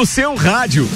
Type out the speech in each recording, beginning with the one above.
no seu rádio.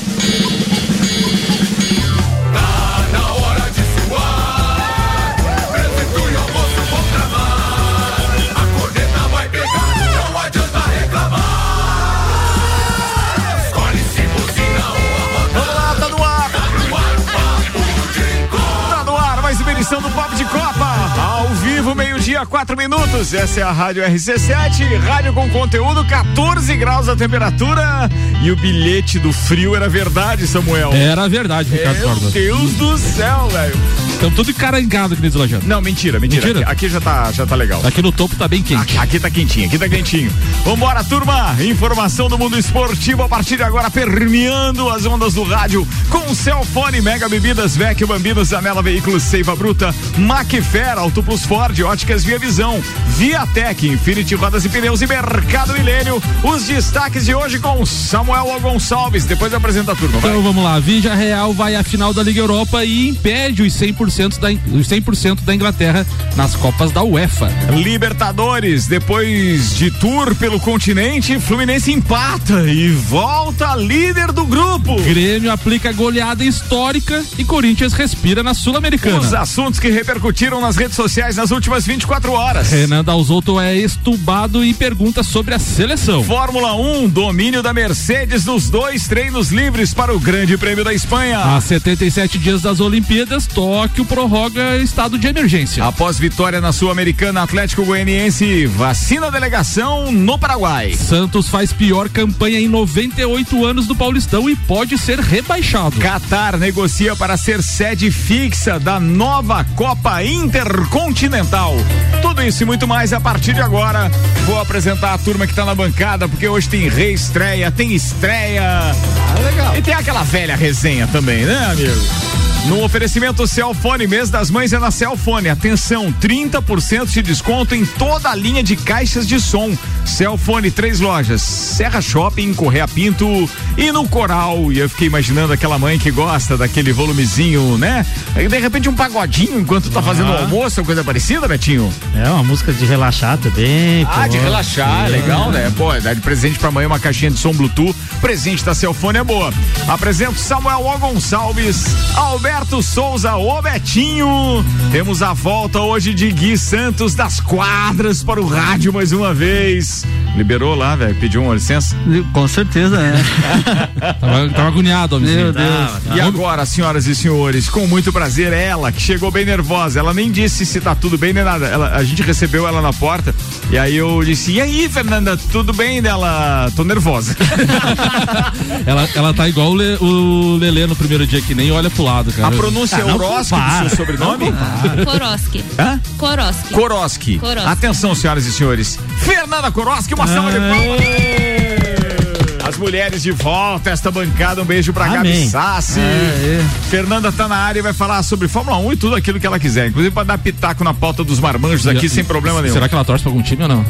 Quatro minutos. Essa é a Rádio RC7, rádio com conteúdo, 14 graus a temperatura. E o bilhete do frio era verdade, Samuel. Era verdade, Ricardo Meu. Deus do céu, velho. Estamos tudo encarangado aqui nesse lojão. Não, mentira, mentira. Mentira? Aqui, aqui já tá, já tá legal. Aqui no topo tá bem quente. Aqui, aqui tá quentinho, aqui tá quentinho. Vambora, turma! Informação do mundo esportivo a partir de agora, permeando as ondas do rádio com Celfone, Mega Bebidas, Vecchio Bambinos, Anela Veículos, Seiva Bruta, Macfer, Auto Plus Ford, Óticas Via Visão, Viatec, Infinity Rodas e Pneus e Mercado Milênio. Os destaques de hoje com Samuel Gonçalves. Depois apresenta a turma. vai. Então vamos lá, Vija Real vai à final da Liga Europa e impede os 100% da, os 100% da Inglaterra nas Copas da UEFA. Libertadores, depois de tour pelo continente, Fluminense empata e volta líder do grupo. Grêmio aplica goleada histórica e Corinthians respira na Os Sul-Americana. assuntos que repercutiram nas redes sociais nas últimas 24 horas. Renan Dalzotto é estubado e pergunta sobre a seleção. Fórmula 1, domínio da Mercedes nos dois treinos livres para o Grande Prêmio da Espanha. Há 77 dias das Olimpíadas, Tóquio prorroga estado de emergência. Após vitória na Sul-Americana, Atlético Goianiense vacina a delegação no Paraguai. Santos faz pior campanha em 98 anos do Paulistão e pode ser rebaixado. Qatar negocia para ser sede fixa da nova Copa Intercontinental. Tudo isso e muito mais a partir de agora. Vou apresentar a turma que tá na bancada, porque hoje tem reestreia, tem estreia. legal. E tem aquela velha resenha também, né, amigo? No oferecimento Celfone, mês das mães é na Celfone. Atenção, 30% de desconto em toda a linha de caixas de som. Celfone, três lojas: Serra Shopping, Correia Pinto e no Coral. E eu fiquei imaginando aquela mãe que gosta daquele volumezinho, né? Aí, de repente um pagodinho enquanto tá fazendo o almoço, ou coisa parecida, Betinho? É uma música de relaxar também. Ah, pô. de relaxar, É. legal, né? Pô, dar de presente pra mãe uma caixinha de som Bluetooth. Presente da Celfone é boa. Apresento Samuel O. Gonçalves, Alberto Souza, o Betinho. Temos a volta hoje de Gui Santos das quadras para o rádio mais uma vez. Yes. Liberou lá, velho? Pediu uma licença? Com certeza, é. Tava, tava agoniado, homem. Meu Deus. E agora, senhoras e senhores, com muito prazer, ela que chegou bem nervosa. Ela nem disse se tá tudo bem nem nada. Ela, a gente recebeu ela na porta e aí eu disse: E aí, Fernanda, tudo bem dela? Tô nervosa. Ela, ela tá igual o, Le, o Lelê no primeiro dia, que nem olha pro lado, cara. A pronúncia Ah, é não Oroski do seu sobrenome? Koroski. Hã? Koroski. Koroski. Koroski. Atenção, senhoras e senhores. Fernanda Koroski, uma salva de palmas. As mulheres de volta, esta bancada, um beijo pra Gabi. Sassi. É, Fernanda tá na área e vai falar sobre Fórmula 1 e tudo aquilo que ela quiser. Inclusive pra dar pitaco na pauta dos marmanjos aqui E- sem problema nenhum. Será que ela torce pra algum time ou não?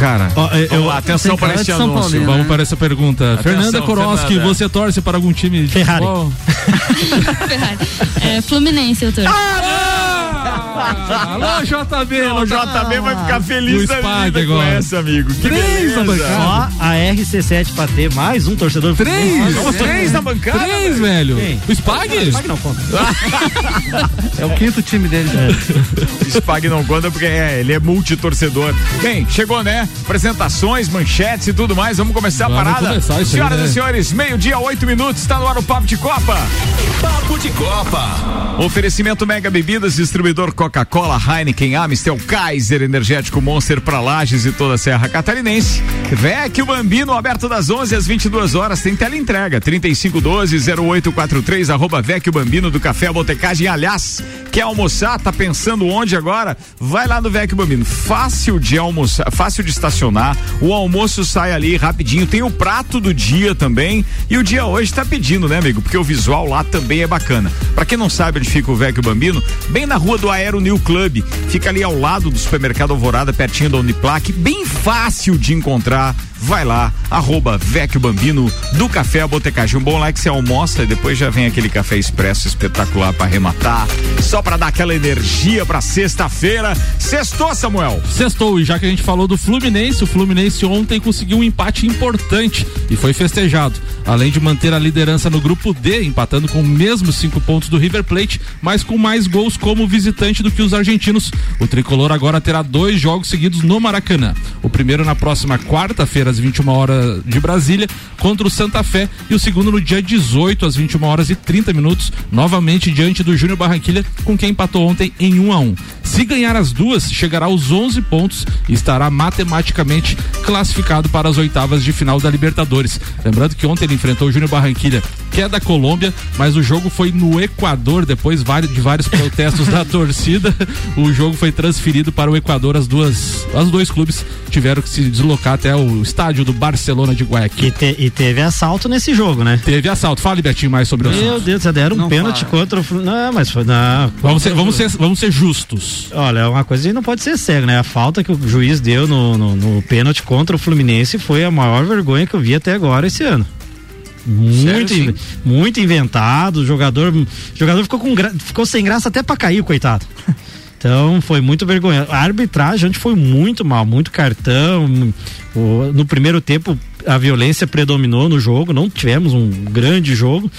Cara, Ó, eu- vamos lá, atenção para este anúncio. Vamos né? para essa pergunta. Fernanda Koroski, Fernanda. você torce para algum time de Ferrari. futebol? Ferrari. É, Fluminense, eu tô. Alô, JB! Não, o JB vai ficar feliz O da Spag vida com agora. essa, amigo. Que Três na beleza. bancada. Só a RC7 pra ter mais um torcedor. Três! Somos três na bancada. Três, velho! Quem? O Spag? Spag não conta. é o quinto time dele. Spag não conta porque é, ele é multitorcedor. Bem, chegou, né? Apresentações, manchetes e tudo mais. Vamos começar Vamos a parada. começar isso aí, Senhoras né? e senhores, meio-dia, oito minutos, está no ar o Papo de Copa. Papo de Copa. Oferecimento Mega Bebidas, distribuidor Coca-Cola, Heineken, Amstel, Kaiser, Energético Monster para Lages e toda a Serra Catarinense. Vecchio Bambino, aberto das 11 às 22 horas, tem teleentrega, 3512-0843, arroba Vecchio Bambino do Café Botecagem. Aliás, quer almoçar, tá pensando onde agora? Vai lá no Vecchio Bambino, fácil de almoçar, fácil de estacionar, o almoço sai ali rapidinho, tem o prato do dia também, e o dia hoje tá pedindo, né, amigo? Porque o visual lá também é bacana. Pra quem não sabe onde fica o Vecchio Bambino, bem na rua do Aero New Club, fica ali ao lado do supermercado Alvorada, pertinho da Uniplac, bem fácil de encontrar. Vai lá, arroba Vecchio Bambino do Café a Botecagem. Um bom like você almoça e depois já vem aquele café expresso espetacular para arrematar, só para dar aquela energia para sexta-feira. Sextou, Samuel. Sextou, e já que a gente falou do Fluminense, o Fluminense ontem conseguiu um empate importante e foi festejado. Além de manter a liderança no grupo D, empatando com os mesmos cinco pontos do River Plate, mas com mais gols como visitante do que os argentinos. O tricolor agora terá dois jogos seguidos no Maracanã. O primeiro na próxima quarta-feira, às 21 horas de Brasília, contra o Santa Fé, e o segundo no dia 18, às 21 horas e 30 minutos, novamente diante do Júnior Barranquilha, com quem empatou ontem em 1 a 1 Se ganhar as duas, chegará aos 11 pontos e estará matematicamente classificado para as oitavas de final da Libertadores. Lembrando que ontem ele enfrentou o Júnior Barranquilha, que é da Colômbia, mas o jogo foi no Equador, depois de vários protestos da torcida, o jogo foi transferido para o Equador. As duas, os dois clubes tiveram que se deslocar até o estádio do Barcelona de Guayaquil. E, te, e teve assalto nesse jogo, né? Teve assalto. Fale, Betinho, mais sobre o assalto. Meu Deus, já deram um não pênalti fala. contra o. Não, mas foi. Não, vamos, ser, vamos, ser, vamos ser justos. Olha, é uma coisa que não pode ser cego, né? A falta que o juiz deu no, no, no pênalti contra o Fluminense foi a maior vergonha que eu vi até agora esse ano. Muito, Sério, muito inventado. O jogador, o jogador ficou, com, ficou sem graça até para cair, coitado. Então foi muito vergonhoso. A arbitragem onde foi muito mal, muito cartão. O, no primeiro tempo a violência predominou no jogo, não tivemos um grande jogo.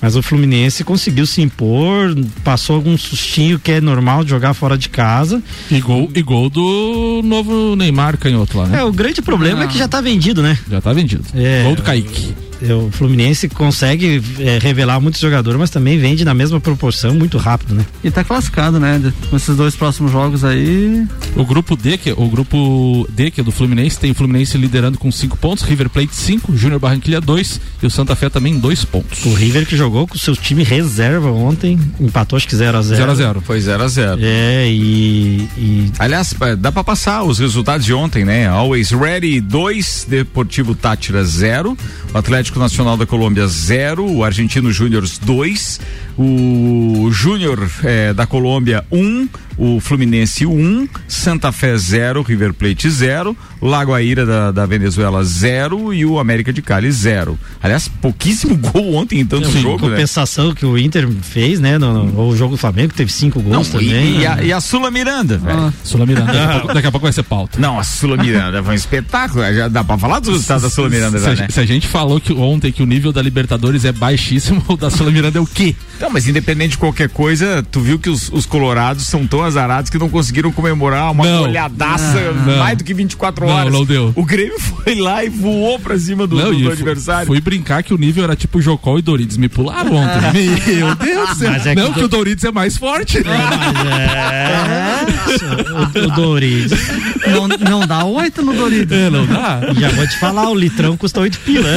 Mas o Fluminense conseguiu se impor, passou algum sustinho que é normal de jogar fora de casa. E gol, e gol do novo Neymar canhoto lá, né? É, o grande problema ah. é que já tá vendido, né? Já tá vendido. É, gol do Kaique. É, o Fluminense consegue é, revelar muitos jogadores, mas também vende na mesma proporção muito rápido, né? E tá classificado, né? Com esses dois próximos jogos aí. O grupo D, que, o grupo D, que é do Fluminense, tem o Fluminense liderando com cinco pontos, River Plate 5, Júnior Barranquilha 2 e o Santa Fé também dois pontos. O River que jogou com o seu time reserva ontem, empatou acho que 0x0. 0x0. Foi 0x0. É, e, e. Aliás, é, dá pra passar os resultados de ontem, né? Always Ready 2, Deportivo Tátira 0, o Atlético Nacional da Colômbia 0, o Argentino Júnior 2, o Júnior é, da Colômbia 1, um, o Fluminense 1, um, Santa Fé 0, River Plate 0, Lagoaíra da, da Venezuela 0 e o América de Cali 0. Aliás, pouquíssimo gol ontem em tanto Sim, jogo. Né? Compensação né? que o Inter fez, né? No, no, o jogo do Flamengo teve cinco gols Não, também. E, e, a, e a Sula Miranda, velho. Ah. Sula Miranda, daqui, a pouco, daqui a pouco vai ser pauta. Não, a Sula Miranda foi um espetáculo. Já dá pra falar dos resultados da Sula Miranda, se, já, né? Se a gente falou que ontem que o nível da Libertadores é baixíssimo, o da Sula Miranda é o quê? Não, mas independente de qualquer coisa, tu viu que os, os colorados são tão azarados que não conseguiram comemorar uma não, olhadaça não, mais do que 24 horas. Não, não deu. O Grêmio foi lá e voou pra cima do, não, do, do adversário. Fui brincar que o nível era tipo Jocol e Doritos. Me pularam ontem. Ah. Meu Deus do céu. É não, que, que o Doritos é mais forte. É, o, o Doritos. Não, não dá oito no Doritos. É, não dá. Já vou te falar, o litrão custa oito pila.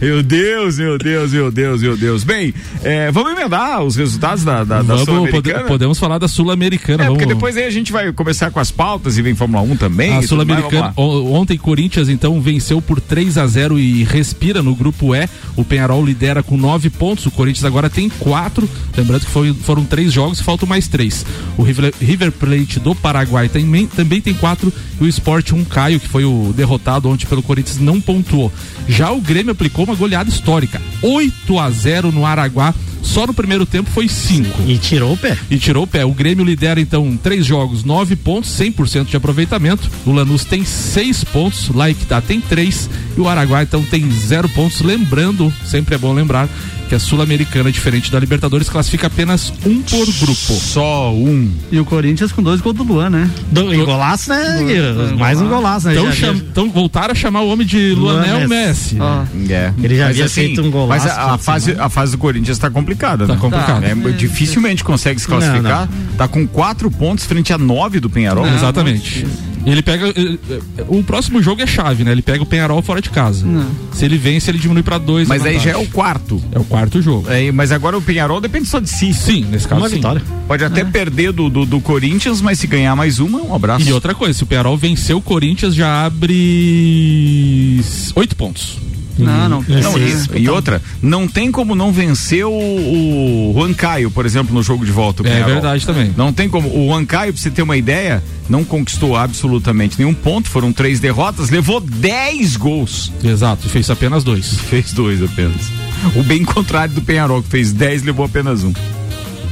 meu Deus, meu Deus, meu Deus, meu Deus. Bem, é, vamos emendar os resultados da, da, da Sul-Americana? Podemos falar da Sul-Americana. É, vamos... porque depois aí a gente vai começar com as pautas e vem Fórmula 1 também. A Sul-Americana, ontem Corinthians então venceu por 3 a 0 e respira no grupo E. O Penharol lidera com 9 pontos, o Corinthians agora tem 4. Lembrando que foi, foram três jogos e faltam mais três. O River, River Plate do Paraguai também, também tem 4 e o Sport 1 Caio, que foi o derrotado ontem pelo Corinthians, não pontuou. Já o Grêmio aplicou uma goleada histórica, 8 a 0 no Araguá só no primeiro tempo foi cinco. E tirou o pé. E tirou o pé. O Grêmio lidera então três jogos, nove pontos, 100% de aproveitamento. O Lanús tem seis pontos, Laikitá tem três e o Araguai então tem zero pontos. Lembrando, sempre é bom lembrar que a Sul-Americana, diferente da Libertadores, classifica apenas um por grupo. Só um. E o Corinthians com dois gols do Luan, né? Do, e golaço, né? Do, mais um golaço, né? Então, cham, então voltaram a chamar o homem de Luanel Messi. Messi. Ah. É. Ele já mas havia assim, feito um golaço. Mas a, a fase, a fase do Corinthians está complicada, tá né? complicado. É, é, dificilmente consegue se classificar. Não, não. Tá com quatro pontos frente a nove do Penharol. Exatamente. Ele pega. Eh, eh, o próximo jogo é chave, né? Ele pega o Penharol fora de casa. Não. Se ele vence, ele diminui para dois. Mas aí já é o quarto. É o quarto jogo. É, mas agora o Penharol depende só de si. Sim, nesse caso. Uma sim. vitória. Pode até é. perder do, do, do, Corinthians, mas se ganhar mais uma, um abraço. E outra coisa, se o Penharol vencer o Corinthians, já abre oito pontos. Não, não. Não, e, outra, não tem como não vencer o, o Juan Caio, por exemplo, no jogo de volta. É Penharol. verdade também. Não tem como. O Juan Caio, pra você ter uma ideia, não conquistou absolutamente nenhum ponto, foram três derrotas, levou 10 gols. Exato, fez apenas dois. Fez dois apenas. O bem contrário do Penharol, que fez 10 levou apenas um.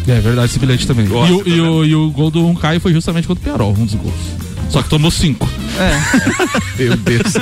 É verdade esse bilhete também. Gosto e, o, e, o, e o gol do Caio foi justamente contra o Piarol, um dos gols. Só que tomou cinco. Meu Deus.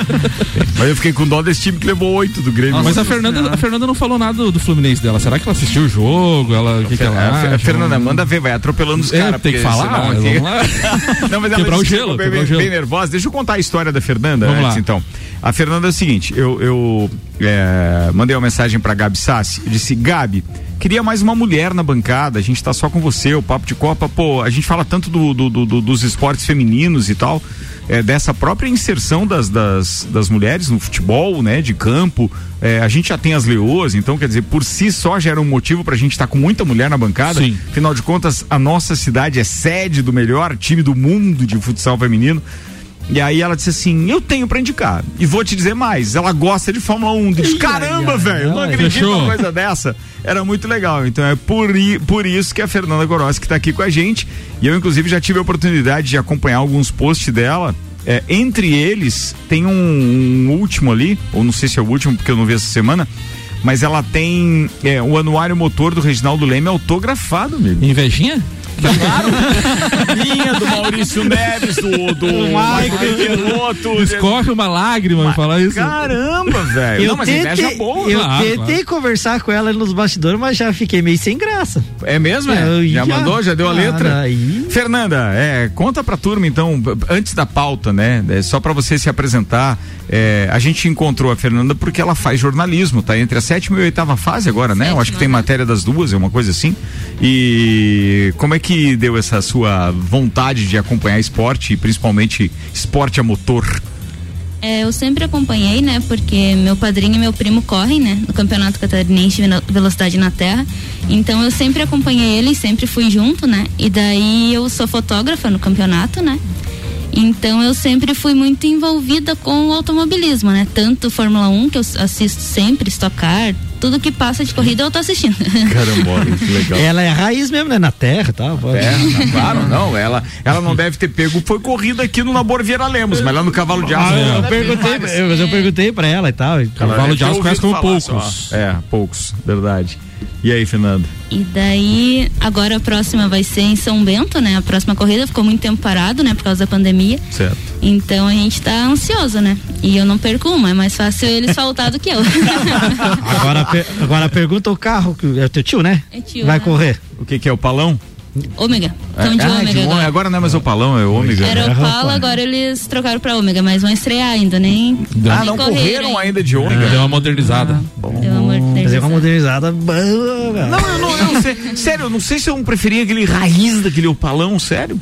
Mas eu fiquei com dó desse time que levou oito do Grêmio. Mas a Fernanda, a Fernanda não falou nada do, do Fluminense dela. Será que ela assistiu o jogo? Ela, o que, que ela a, Fe- a acha? Fernanda, manda ver, vai atropelando os É, caras. tem que falar. senão aqui- Vamos lá. Não, mas ela Quebrar o gelo, ficou bem, quebrar o gelo. bem nervosa. Deixa eu contar a história da Fernanda Vamos antes, lá. então. A Fernanda é o seguinte, eu, eu é, mandei uma mensagem pra Gabi Sassi, eu disse, Gabi, queria mais uma mulher na bancada, a gente tá só com você, o Papo de Copa, pô, a gente fala tanto do, do- do- do- dos esportes femininos e tal, é, dessa própria inserção das, das, das mulheres no futebol, né, de campo, é, a gente já tem as leoas, então quer dizer, por si só já era um motivo pra gente estar com muita mulher na bancada, Sim. afinal de contas, a nossa cidade é sede do melhor time do mundo de futsal feminino, e aí ela disse assim: Eu tenho pra indicar. E vou te dizer mais: ela gosta de Fórmula 1. Diz, Caramba, velho, não acredito fechou. numa coisa dessa. Era muito legal. Então é por, por isso que a Fernanda Gorossi tá aqui com a gente. E eu, inclusive, já tive a oportunidade de acompanhar alguns posts dela. É, entre eles, tem um, um último ali, ou não sei se é o último, porque eu não vi essa semana. Mas ela tem é, o anuário motor do Reginaldo Leme autografado, amigo. Invejinha? Minha, do Maurício Neves, do, do Michael Pinoto. Escorre uma lágrima me falar isso. Caramba, velho. Eu Não, mas inveja tentei, boa. eu Claro, tentei claro. conversar com ela nos bastidores, mas já fiquei meio sem graça. É mesmo? é? Já, já- mandou? Já deu a letra? daí- Fernanda, é, conta pra turma então, antes da pauta, né? é, só pra você se apresentar. é, a gente encontrou a Fernanda porque ela faz jornalismo, tá entre a sétima e a oitava fase agora, né? Eu acho que tem Sétima, né? matéria das duas, é uma coisa assim. E como é que deu essa sua vontade de acompanhar esporte, principalmente esporte a motor? É, eu sempre acompanhei, né? Porque meu padrinho e meu primo correm, né? No Campeonato Catarinense de Velo- Velocidade na Terra. Então eu sempre acompanhei eles, sempre fui junto, né? E daí eu sou fotógrafa no campeonato, né? Então eu sempre fui muito envolvida com o automobilismo, né? Tanto Fórmula 1, que eu assisto sempre, Stock Car, tudo que passa de corrida eu tô assistindo. Caramba, que legal. Ela é raiz mesmo, né? Na terra e tal. pode- É, claro, não. Ela, ela não deve ter pego. Foi corrida aqui no Labor Vieira Lemos, mas lá no Cavalo de Aço. Ah, eu, perguntei, eu, mas eu perguntei pra ela e tal. Cavalo de Aço conhece como poucos. só. É, poucos, verdade. E aí, Fernando? E daí, agora a próxima vai ser em São Bento, né? A próxima corrida ficou muito tempo parado, né? Por causa da pandemia. Certo. Então a gente tá ansioso, né? E eu não perco uma, é mais fácil eles faltar do que eu. Agora, agora pergunta o carro, que é o teu tio, né? É tio, Vai né? correr. O que, que é o palão? Ômega. Então de ah, ômega de agora. agora não é mais o palão, é o ômega. Era né? o Pala, agora eles trocaram pra ômega, mas vão estrear ainda, nem. Ah, nem não correram correram ainda de ômega. Deu uma modernizada. Pelo amor de Deus. Fazer uma modernizada. Não, eu não, eu não sei. Sério, eu não sei se eu não preferia aquele raiz daquele opalão, sério.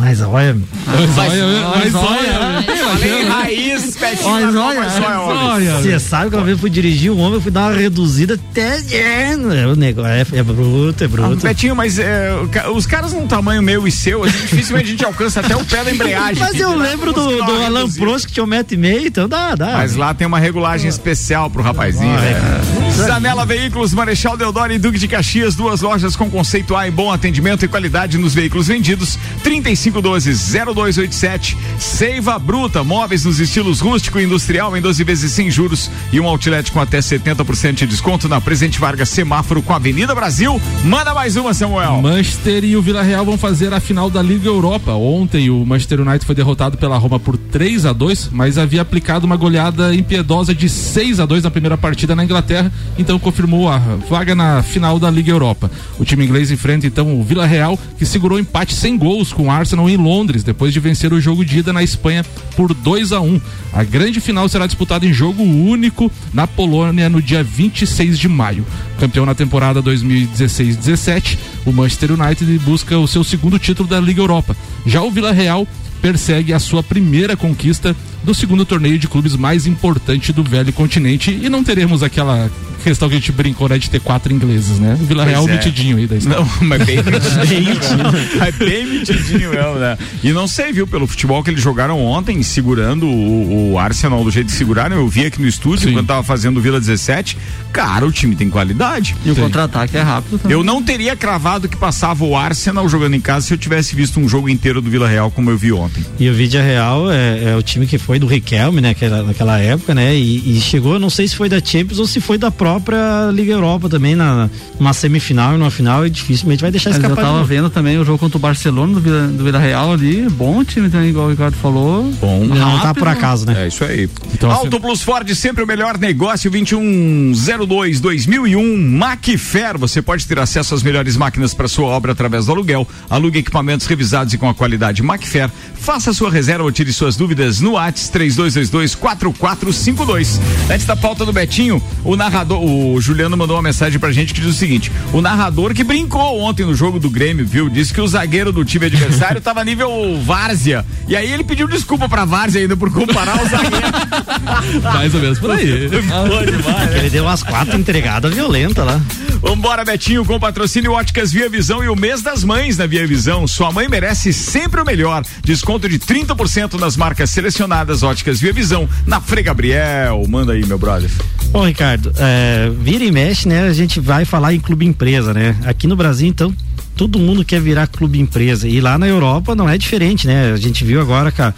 Mas olha, Mas olha, mas olha. Raiz, petinho, olha, só é. Olha. você sabe que uma vez eu fui dirigir um homem, eu fui dar uma reduzida até. É, o negócio é, é bruto, é Ah, bruto. Betinho, mas é, os caras num tamanho meu e seu, dificilmente a gente alcança até o pé da embreagem. Mas eu lembro do, do Alan Prost que tinha um metro e meio, então dá, dá. Mas lá tem uma regulagem especial pro rapazinho. Ah, é. Zanela Veículos, Marechal Deodoro e Duque de Caxias, duas lojas com conceito A e bom atendimento e qualidade nos veículos vendidos. 3512-0287. Seiva Bruta, móveis nos estilos rústico e industrial em 12 vezes sem juros e um outlet com até 70% de desconto na Presidente Vargas Semáforo com a Avenida Brasil. Manda mais uma, Samuel. Manchester e o Vila Real vão fazer a final da Liga Europa. Ontem o Manchester United foi derrotado pela Roma por 3 a 2 mas havia aplicado uma goleada impiedosa de 6 a 2 na primeira partida na Inglaterra, então confirmou a vaga na final da Liga Europa. O time inglês enfrenta então o Vila Real, que segurou empate sem gols com o Arsenal em Londres, depois de vencer o jogo de ida na Espanha por 2 a 1 A grande final será disputada em jogo único na Polônia no dia 26 de maio. Campeão na temporada 2016-17, o Manchester United busca o seu segundo título da Liga Europa. Já o Vila Real persegue a sua primeira conquista do segundo torneio de clubes mais importante do velho continente e não teremos aquela questão que a gente brincou, né, de ter quatro ingleses, né? Vila Pois Real é. mitidinho aí da história. Não, mas bem mitidinho. é bem mitidinho mesmo, né? E não sei, viu, pelo futebol que eles jogaram ontem, segurando o, o Arsenal do jeito que seguraram. Eu vi aqui no estúdio, Sim. quando tava fazendo o Vila 17. Cara, o time tem qualidade. E o contra-ataque é rápido também. Eu não teria cravado que passava o Arsenal jogando em casa se eu tivesse visto um jogo inteiro do Vila Real como eu vi ontem. E o Vídea Real é, é o time que foi do Riquelme, né? Naquela, naquela época, né? E, e chegou, não sei se foi da Champions ou se foi da própria Liga Europa também, na, numa semifinal e numa final, e dificilmente vai deixar Mas eu escapar. de tava vendo também o jogo contra o Barcelona do Vila, do Vila Real ali. Bom time também, igual o Ricardo falou. Bom. Não tá rápido. por acaso, né? É isso aí. Então, assim- Auto Plus Ford, sempre o melhor negócio, 2102 2001 Macfer. Você pode ter acesso às melhores máquinas para sua obra através do aluguel. Alugue equipamentos revisados e com a qualidade Macfer. Faça sua reserva ou tire suas dúvidas no ATS 3222 4452. Antes da pauta do Betinho, o narrador, o Juliano mandou uma mensagem pra gente que diz o seguinte: o narrador que brincou ontem no jogo do Grêmio, viu? Disse que o zagueiro do time adversário tava nível Várzea. E aí ele pediu desculpa pra Várzea ainda por comparar o zagueiro. mais ou menos por aí. Demais, né? Ele deu umas quatro entregadas violentas lá. Vambora, Betinho, com patrocínio Óticas Via Visão e o mês das mães na Via Visão. Sua mãe merece sempre o melhor. Desconto de 30% nas marcas selecionadas Óticas Via Visão. Na Frei Gabriel. Manda aí, meu brother. Bom, Ricardo, é, vira e mexe, né? A gente vai falar em clube empresa, né? Aqui no Brasil, então, todo mundo quer virar clube empresa. E lá na Europa não é diferente, né? A gente viu agora que a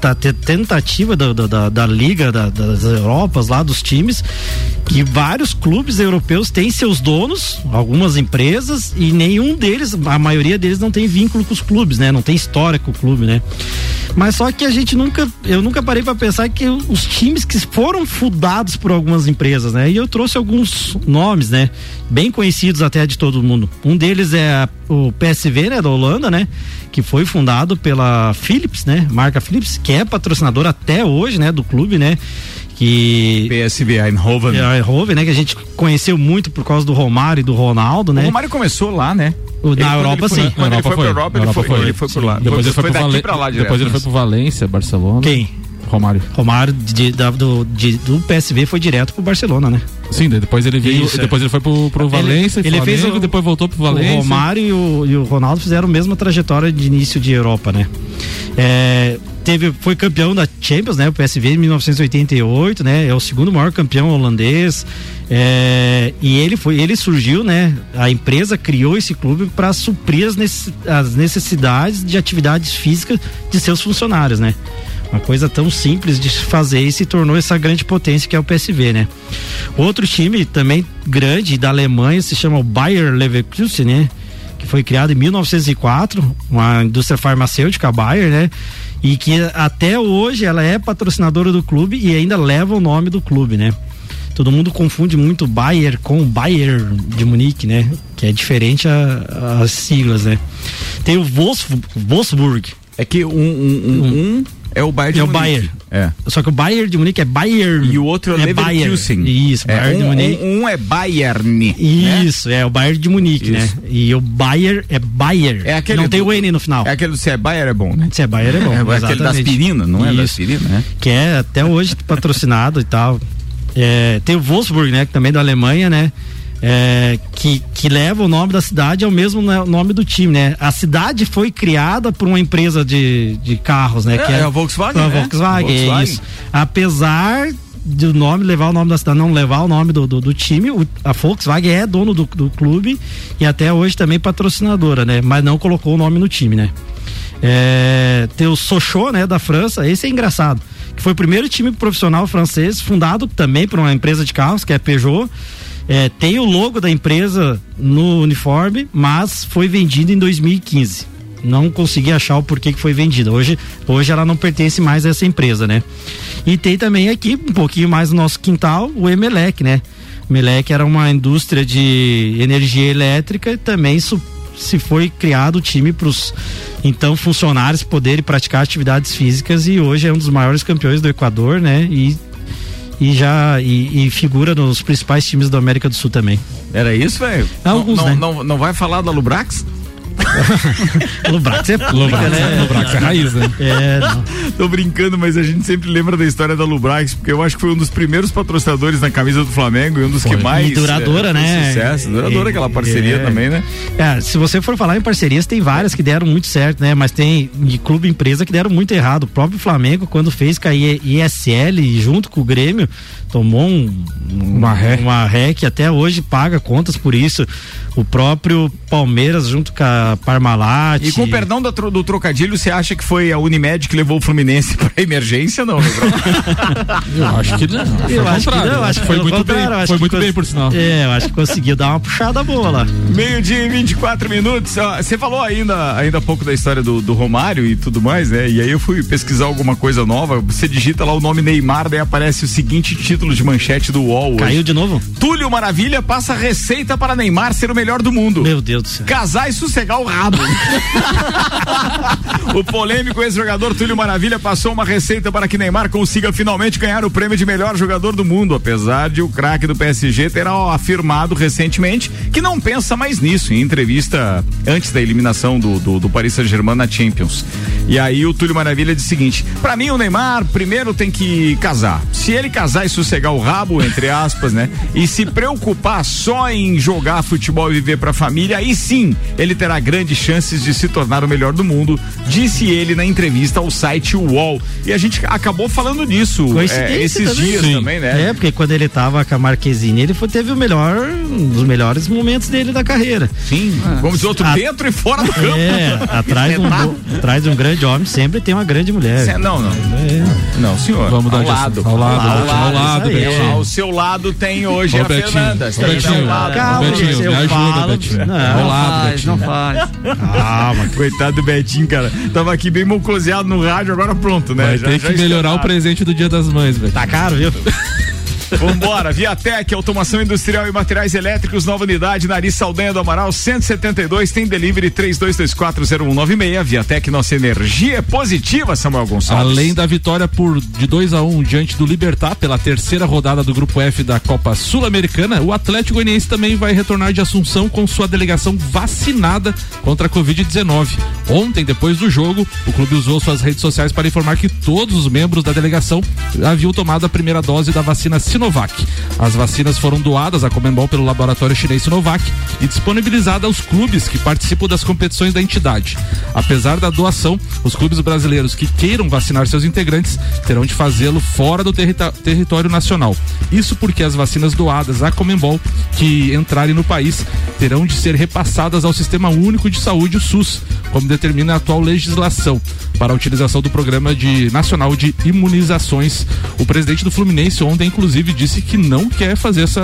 tá- te- tentativa da, da, da- da Liga da- das Europas, lá dos times, que vários clubes europeus têm seus donos, algumas empresas, e nenhum deles, a maioria deles não tem vínculo com os clubes, né? Não tem história com o clube, né? Mas só que a gente nunca, eu nunca parei para pensar que os times que foram fundados por algumas empresas, né? E eu trouxe alguns nomes, né? Bem conhecidos até de todo mundo. Um deles é a- o PSV, né? Da Holanda, né? Que foi fundado pela Philips, né? Marca Philips, que é patrocinador até hoje, né? Do clube, né? Que PSV Eindhoven. é Eindhoven, né? Que a gente conheceu muito por causa do Romário e do Ronaldo, O né? Romário começou lá, né? O- na Europa, ele foi, sim. Quando Na ele foi pra Europa, ele Europa foi, ele foi por lá. Depois ele foi, foi pro Valen- pra lá direto. Depois ele foi pro Valência, Barcelona. Quem? Romário. Romário de- da- do, de- do PSV foi direto pro Barcelona, né? Sim, depois ele veio, Isso, é. depois ele foi pro, pro Ele- Valência, ele fez Flamengo, o- depois voltou pro Valência. O Romário e o, e o Ronaldo fizeram a mesma trajetória de início de Europa, né? É, teve, foi campeão da Champions, né? O PSV em 1988, né? É o segundo maior campeão holandês. É, e ele foi, ele surgiu, né? A empresa criou esse clube para suprir as necessidades de atividades físicas de seus funcionários, né? Uma coisa tão simples de se fazer e se tornou essa grande potência que é o PSV, né? Outro time também grande da Alemanha se chama o Bayer Leverkusen, né? Que foi criado em 1904, uma indústria farmacêutica, a Bayer, né? E que até hoje ela é patrocinadora do clube e ainda leva o nome do clube, né? Todo mundo confunde muito Bayer com Bayer de Munique, né? Que é diferente a- as siglas, né? Tem o Wolfs- Wolfsburg, É que um, um, um, um é o Bayern de É o Munique. Bayern. É. só que o Bayer de Munique é Bayer. E o outro é, é. Leverkusen. Isso, é, Bayern de um, Munique. um, um é Bayern. né? Isso, é o Bayern de Munique, Isso. né? E o Bayer é Bayer. É aquele não tem do- o N no final. É aquele do se é Bayer é bom, né? Se é Bayer é bom. É, aquele da exatamente. aspirina, não é da Isso. aspirina, né? Que é até hoje patrocinado e tal. É, tem o Wolfsburg, né? Que também é da Alemanha, né? É, que, que leva o nome da cidade ao mesmo né, nome do time, né? A cidade foi criada por uma empresa de, de carros, né? que é a Volkswagen, a né? Volkswagen, é Volkswagen. isso. Apesar do nome levar o nome da cidade, não levar o nome do, do, do time, o- a Volkswagen é dono do, do clube e até hoje também patrocinadora, né? Mas não colocou o nome no time, né? É, tem o Sochaux, né, da França, esse é engraçado. Que foi o primeiro time profissional francês, fundado também por uma empresa de carros, que é Peugeot. É, tem o logo da empresa no uniforme, mas foi vendido em 2015. Não consegui achar o porquê que foi vendida. Hoje, hoje ela não pertence mais a essa empresa, né? E tem também aqui, um pouquinho mais no nosso quintal, o Emelec, né? Emelec era uma indústria de energia elétrica e também se foi criado o time para os então funcionários poderem praticar atividades físicas e hoje é um dos maiores campeões do Equador, né? E, e já e, e figura nos principais times da América do Sul também. Era isso, velho? Alguns, não, né? não, não vai falar da Lubrax? Lubrax é pública, Lubrax, né? Lubrax é raiz, né? É, não. Tô brincando, mas a gente sempre lembra da história da Lubrax, porque eu acho que foi um dos primeiros patrocinadores na camisa do Flamengo e um dos que mais. E duradoura, é, né? Sucesso, duradoura É, aquela parceria é. também, né? É, se você for falar em parcerias, tem várias que deram muito certo, né? Mas tem de clube e empresa que deram muito errado. O próprio Flamengo, quando fez cair ISL junto com o Grêmio, tomou um, Uma ré. uma ré que até hoje paga contas por isso. O próprio Palmeiras junto com a Parmalat. E com o perdão tro- do trocadilho, você acha que foi a Unimed que levou o Fluminense pra emergência, não, meu brother? Eu acho que não. Eu acho que não, acho que foi muito bem. Foi muito bem, por sinal. É, eu acho que conseguiu dar uma puxada boa lá. Meio-dia e 24 minutos. Você falou ainda, ainda há pouco da história do, do Romário e tudo mais, né? E aí eu fui pesquisar alguma coisa nova. Você digita lá o nome Neymar, daí aparece o seguinte título de manchete do UOL. hoje. Caiu de novo? Túlio Maravilha passa receita para Neymar ser o melhor do mundo. Meu Deus do céu. Casar e sossegar o rabo. o polêmico ex-jogador Túlio Maravilha passou uma receita para que Neymar consiga finalmente ganhar o prêmio de melhor jogador do mundo, apesar de o craque do PSG ter afirmado recentemente que não pensa mais nisso em entrevista antes da eliminação do, do, do Paris Saint-Germain na Champions. E aí o Túlio Maravilha disse o seguinte: para mim o Neymar primeiro tem que casar. Se ele casar e sossegar o rabo, entre aspas, né? E se preocupar só em jogar futebol e viver pra família, aí sim ele terá grandes chances de se tornar o melhor do mundo, disse ele na entrevista ao site UOL. E a gente acabou falando disso Coincidência é, esses também. dias Sim. também, né? É, porque quando ele tava com a Marquezine, ele foi, teve o melhor, um dos melhores momentos dele da carreira. Sim. Vamos dizer outro A- dentro e fora do campo. É, atrás de, um, atrás de um grande homem sempre tem uma grande mulher. Cê- Não, não. É. Não, senhor. Vamos dar ao de lado. Ao lado, ao Betinho, ao lado, aí. Betinho. Ao seu lado tem hoje Ô, a Betinho, Fernanda. ô, ao Betinho, lado. Calma, Betinho, me ajuda, Betinho. Não, Ao lado, faz, Betinho. não faz. Calma. Coitado do Betinho, cara. Tava aqui bem mocoseado no rádio, agora pronto, né? Vai Já- ter já que melhorar o presente do Dia das Mães, velho. Tá caro, viu? Vambora, Viatec, automação industrial e materiais elétricos, nova unidade, Nariz Saldanha do Amaral, 172, tem delivery 32240196. Viatec, nossa energia é positiva, Samuel Gonçalves. Além da vitória por de 2 a 1 um, diante do Libertar pela terceira rodada do grupo F da Copa Sul-Americana, o Atlético Goianiense também vai retornar de Assunção com sua delegação vacinada contra a Covid-19. Ontem, depois do jogo, o clube usou suas redes sociais para informar que todos os membros da delegação haviam tomado a primeira dose da vacina Sinovac. As vacinas foram doadas à Comembol pelo laboratório chinês Sinovac e disponibilizadas aos clubes que participam das competições da entidade. Apesar da doação, os clubes brasileiros que queiram vacinar seus integrantes terão de fazê-lo fora do território nacional. Isso porque as vacinas doadas à Comembol que entrarem no país terão de ser repassadas ao Sistema Único de Saúde, o SUS, como determina a atual legislação para a utilização do Programa de Nacional de Imunizações. O presidente do Fluminense ontem, inclusive, disse que não quer fazer essa,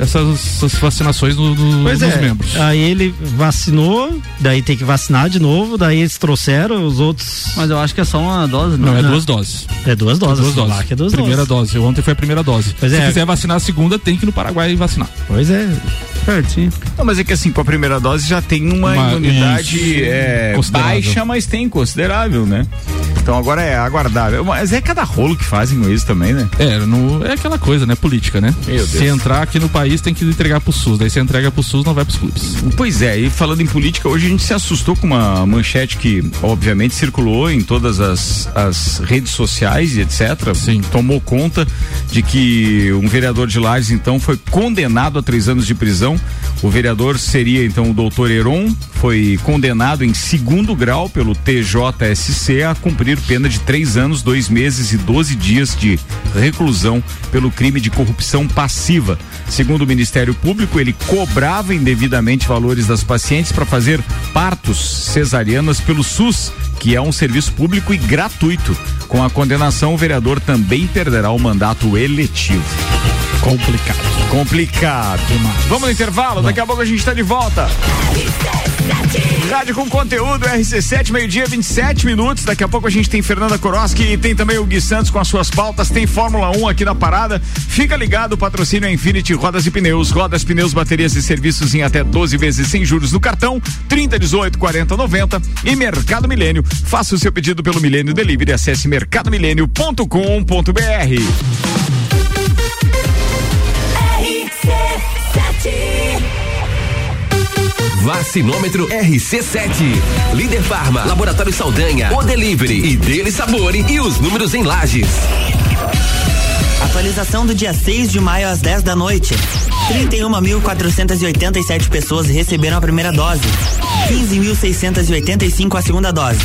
essas, essas vacinações no- no- Pois nos é. membros. Aí ele vacinou, daí tem que vacinar de novo, daí eles trouxeram os outros. Mas eu acho que é só uma dose, Não, não. é Não. duas doses. É duas doses. Duas doses. Lá que é duas primeira doses. dose. Ontem foi a primeira dose. Pois Se é. quiser vacinar a segunda, tem que ir no Paraguai vacinar. Pois é. Pertinho. Não, mas é que assim, com a primeira dose já tem uma, Uma- imunidade é, baixa, mas tem considerável, né? Então agora é aguardável. Mas é cada rolo que fazem com isso também, né? É, no, é aquela coisa, né? Política, né? Meu Se Deus. entrar aqui no país, tem que entregar pro SUS. Daí se entrega pro SUS, não vai pros clubes. Pois é, e falando em política, hoje a gente se assustou com uma manchete que, obviamente, circulou em todas as, as redes sociais e etc. Sim. Tomou conta de que um vereador de Lages, então, foi condenado a três anos de prisão. O vereador seria, então, o doutor Heron, foi condenado em segundo grau pelo TJSC a cumprir pena de três anos, dois meses e 12 dias de reclusão pelo crime de corrupção passiva. Segundo o Ministério Público, ele cobrava indevidamente valores das pacientes para fazer partos cesarianas pelo SUS, que é um serviço público e gratuito. Com a condenação, o vereador também perderá o mandato eletivo. Complicado. Complicado. Vamos no intervalo, daqui a pouco a gente está de volta. Rádio com conteúdo, RC7, meio-dia, 27 minutos. Daqui a pouco a gente tem Fernanda Koroski e tem também o Gui Santos com as suas pautas. Tem Fórmula 1 aqui na parada. Fica ligado, o patrocínio é Infinity Rodas e Pneus. Rodas, pneus, baterias e serviços em até 12 vezes sem juros no cartão. 30, 18, 40, 90. E Mercado Milênio. Faça o seu pedido pelo Milênio Delivery. Acesse mercadomilênio.com.br. Vacinômetro RC7. Líder Farma, Laboratório Saldanha, O Delivery e Dele Sabore e os números em lajes. Atualização do dia 6 de maio às 10 da noite. 31.487 pessoas receberam a primeira dose. 15.685 a segunda dose.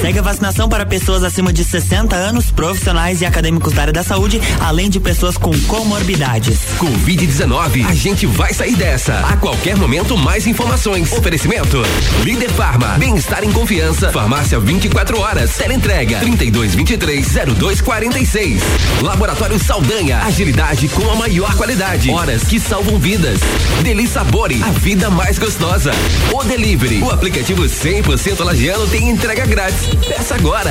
Segue a vacinação para pessoas acima de 60 anos, profissionais e acadêmicos da área da saúde, além de pessoas com comorbidades. Covid-19, a gente vai sair dessa. A qualquer momento, mais informações. Oferecimento: Líder Farma, bem-estar em confiança. Farmácia 24 horas. Teleentrega 3223-0246. Laboratório Saldanha, agilidade com a maior qualidade. Horas que salvam vidas. Deli Sabore, a vida mais gostosa. O Delivery, o aplicativo 100% lagiano tem entrega grátis. Peça agora.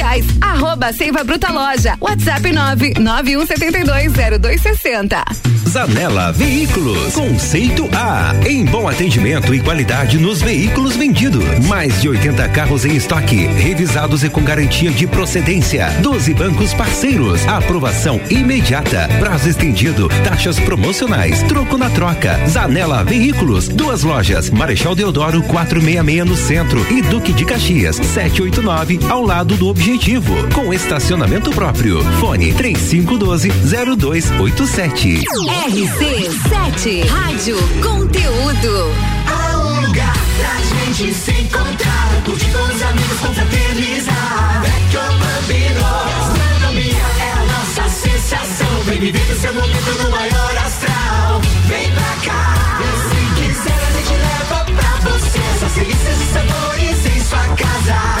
arroba Seiva Bruta Loja, WhatsApp 991720260. Zanela Veículos, conceito A, em bom atendimento e qualidade nos veículos vendidos. Mais de 80 carros em estoque, revisados e com garantia de procedência. 12 bancos parceiros, aprovação imediata, prazo estendido, taxas promocionais, troco na troca. Zanela Veículos, duas lojas, Marechal Deodoro 466 no centro. E Duque de Caxias 789 ao lado do Objetivo, com estacionamento próprio. Fone 3512 0287. RC7 Rádio Conteúdo. Há um lugar pra gente se encontrar, curtir com os amigos, confraternizar. Vecchio Bambino, gastronomia é a nossa sensação. Vem viver o seu momento no maior astral. Vem pra cá, e se quiser a gente leva pra você. Essas delícias e sabores em sua casa.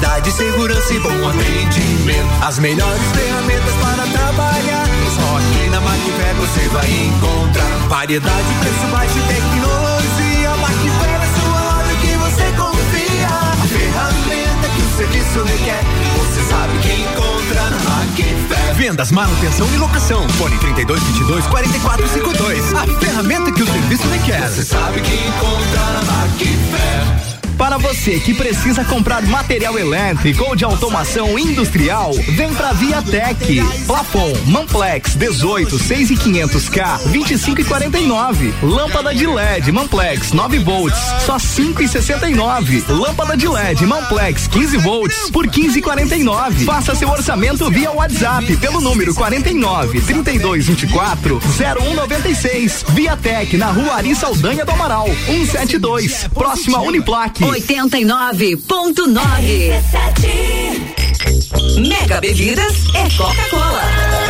Qualidade, segurança e bom atendimento. As melhores ferramentas para trabalhar. Só aqui na Macfer você vai encontrar variedade, preço baixo e tecnologia. Macfer é sua loja que você confia. A ferramenta que o serviço requer, você sabe que encontra na Macfer. Vendas, manutenção e locação. Fone 3222 4452. A ferramenta que o serviço requer. Você sabe que encontra na Macfer. Para você que precisa comprar material elétrico ou de automação industrial, vem pra Viatec. Plafon, Manplex 18, 6 e 500K, 25 e 49. Lâmpada de LED, Manplex 9 volts, só 5 e 69. Lâmpada de LED, Manplex 15 volts, por 15 e 49. Faça seu orçamento via WhatsApp pelo número 49 32 24 0196. Viatec na rua Ari Saldanha do Amaral, 172, próximo à Uniplaque. 89.9. Mega Bebidas é Coca-Cola.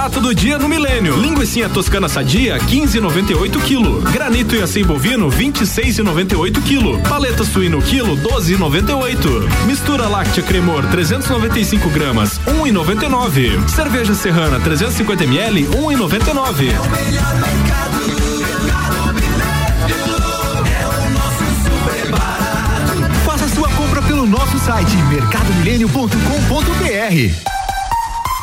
Barato do dia no Milênio. Linguiça toscana sadia, 15,98 kg. Granito e assim bovino, 26,98 kg. Paleta suíno quilo, 12,98. Mistura láctea cremor, 395 gramas, 1,99. Cerveja serrana, 350 ml, 1,99. Faça sua compra pelo nosso site mercadomilênio.com.br.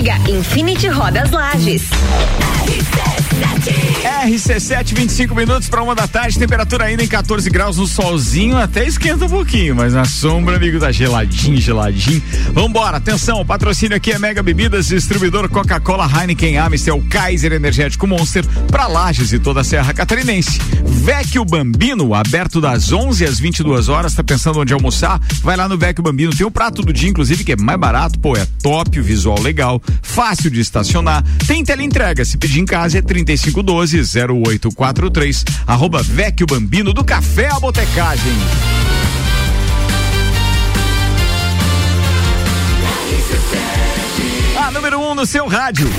Siga Infinity Rodas Lages. RC7, 25 minutos para uma da tarde, temperatura ainda em 14 graus no solzinho, até esquenta um pouquinho, mas na sombra, amigo, tá geladinho, geladinho. Vambora, atenção, patrocínio aqui é Mega Bebidas, distribuidor Coca-Cola, Heineken, Amstel, Kaiser Energético Monster, para Lages e toda a Serra Catarinense. Vecchio Bambino, aberto das 11 às 22 horas, tá pensando onde almoçar? Vai lá no Vecchio Bambino, tem o prato do dia, inclusive, que é mais barato, pô, é top, o visual legal, fácil de estacionar, tem teleentrega, se pedir em casa é 3512 0843, arroba Vecchio Bambino do Café à Botecagem. A número 1 um no seu rádio.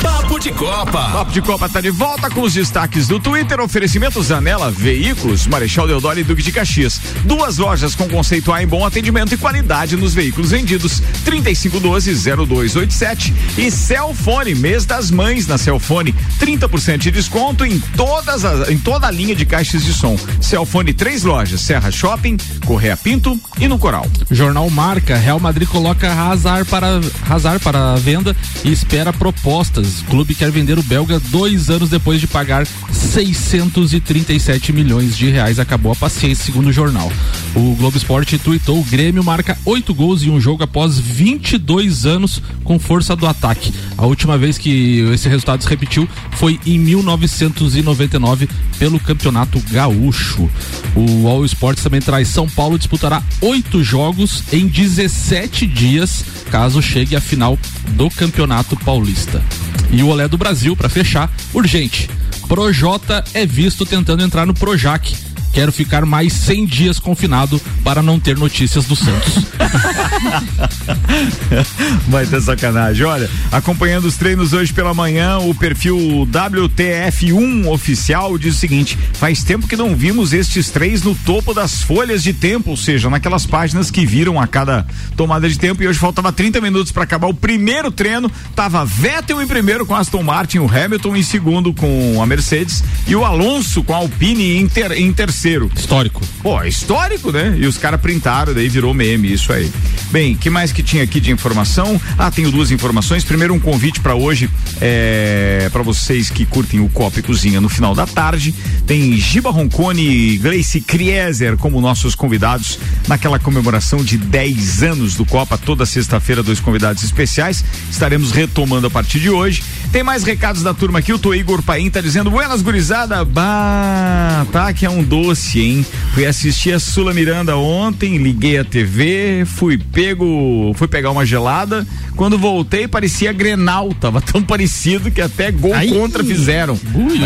Papo de Copa. Papo de Copa tá de volta com os destaques do Twitter. Oferecimento Zanela Veículos, Marechal Deodoro e Duque de Caxias. Duas lojas com conceito A em bom atendimento e qualidade nos veículos vendidos. 3512-0287 e Celfone, mês das mães na Celfone. 30% de desconto em todas as, em toda a linha de caixas de som. Celfone, três lojas: Serra Shopping, Correia Pinto e no Coral. Jornal Marca, Real Madrid coloca Hazard para Hazard para venda e espera propostas. O clube quer vender o belga dois anos depois de pagar 637 milhões de reais. Acabou a paciência, segundo o jornal. O Globo Esporte tuitou: o Grêmio marca oito gols em um jogo após 22 anos com força do ataque. A última vez que esse resultado se repetiu foi em 1999 pelo Campeonato Gaúcho. O All Sports também traz São Paulo disputará oito jogos em 17 dias, caso chegue à final do Campeonato Paulista. E o Olé do Brasil, para fechar, urgente. Projota é visto tentando entrar no Projac. Quero ficar mais 100 dias confinado para não ter notícias do Santos. Vai ter sacanagem. Olha, acompanhando os treinos hoje pela manhã, o perfil WTF1 oficial diz o seguinte: faz tempo que não vimos estes três no topo das folhas de tempo, ou seja, naquelas páginas que viram a cada tomada de tempo. E hoje faltava 30 minutos para acabar o primeiro treino. Tava Vettel em primeiro com Aston Martin, o Hamilton em segundo com a Mercedes e o Alonso com a Alpine em, ter, em terceiro. Histórico. Pô, histórico, né? E os caras printaram, daí virou meme isso aí. Bem, que mais que tinha aqui de informação? Ah, tenho duas informações. Primeiro, um convite para hoje, é, para vocês que curtem o Copa e Cozinha no final da tarde. Tem Giba Roncone e Gleice Krieser como nossos convidados naquela comemoração de 10 anos do Copa. Toda sexta-feira, dois convidados especiais. Estaremos retomando a partir de hoje. Tem mais recados da turma aqui. O Tô Igor Paim tá dizendo: Buenas gurizada, bah, tá que é um doce, hein? Fui assistir a Sula Miranda ontem, liguei a TV, fui pego, fui pegar uma gelada. Quando voltei, parecia Grenal. Tava tão parecido que até gol Ai. contra fizeram. Ui,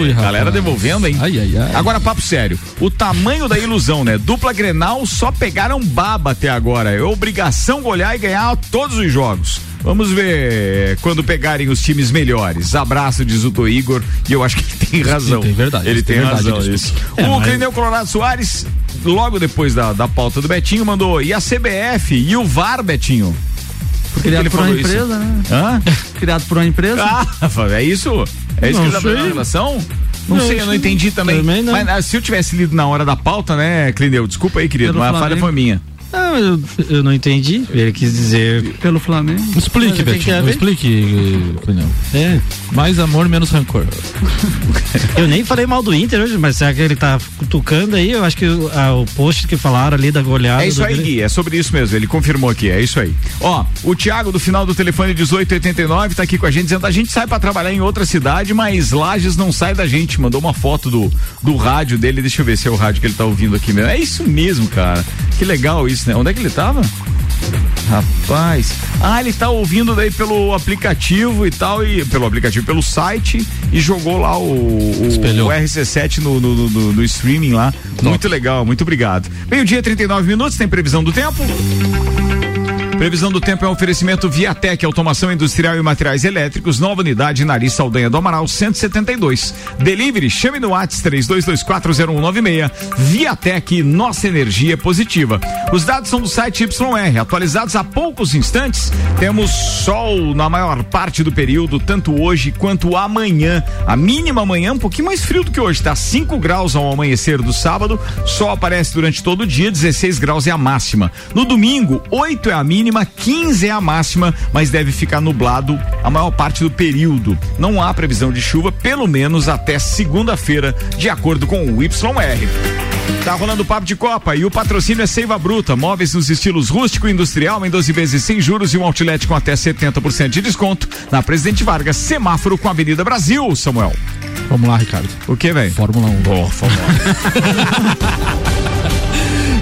ui, galera devolvendo, hein? Ai, ai, ai. Agora, papo sério. O tamanho da ilusão, né? Dupla Grenal só pegaram baba até agora. É obrigação golear e ganhar todos os jogos. Vamos ver quando pegarem os times melhores. Abraço, diz o Tô Igor, e eu acho que ele tem razão. tem verdade, Ele tem tem, verdade razão. Isso. É, o mas- Clineu Colorado Soares, logo depois da, da pauta do Betinho, mandou. E a CBF e o VAR, Betinho? Por que, que Criado ele por uma falou isso? empresa, né? Hã? Criado por uma empresa. Ah, é isso? É isso Não que ele tá sei. dando relação? Não, Não sei, eu não entendi também. Também não. Mas ah, se eu tivesse lido na hora da pauta, né, Clineu? Desculpa aí, querido, Pelo mas a falha foi minha. Não, eu, eu não entendi. Ele quis dizer. Pelo Flamengo. Explique, Betinho. Explique, Cunhão. É. Mais amor, menos rancor. Eu nem falei mal do Inter hoje, mas será que ele tá cutucando aí? Eu acho que o, a- o post que falaram ali da goleada. É isso do aí, Gui, é sobre isso mesmo, ele confirmou aqui, é isso aí. Ó, o Thiago do final do telefone 1889 tá aqui com a gente dizendo a gente sai pra trabalhar em outra cidade, mas Lages não sai da gente, mandou uma foto do, do rádio dele, deixa eu ver se é o rádio que ele tá ouvindo aqui mesmo. É isso mesmo, cara. Que legal isso, né? Onde é que ele tava? Rapaz. Ah, ele tá ouvindo daí pelo aplicativo e tal, e pelo aplicativo, pelo site, e jogou lá o, o, o RC7 no, no, no- no streaming lá. Muito legal, muito obrigado. Meio-dia, 39 minutos, tem previsão do tempo? Previsão do tempo é um oferecimento Viatec, automação industrial e materiais elétricos, nova unidade Nariz Saldanha do Amaral 172. Delivery, chame no WhatsApp 32240196. Viatec, nossa energia positiva. Os dados são do site YR, atualizados há poucos instantes. Temos sol na maior parte do período, tanto hoje quanto amanhã. A mínima amanhã um pouquinho mais frio do que hoje, tá 5 graus ao amanhecer do sábado. Sol aparece durante todo o dia, 16 graus é a máxima. No domingo, 8 é a mínima, 15 é a máxima, mas deve ficar nublado a maior parte do período. Não há previsão de chuva, pelo menos até segunda-feira, de acordo com o YR. Tá rolando o papo de Copa e o patrocínio é Seiva Bruta, móveis nos estilos rústico e industrial em 12 vezes sem juros e um outlet com até 70% de desconto. Na Presidente Vargas, semáforo com a Avenida Brasil, Samuel. Vamos lá, Ricardo. O que, velho? Fórmula 1. Oh, Fórmula 1.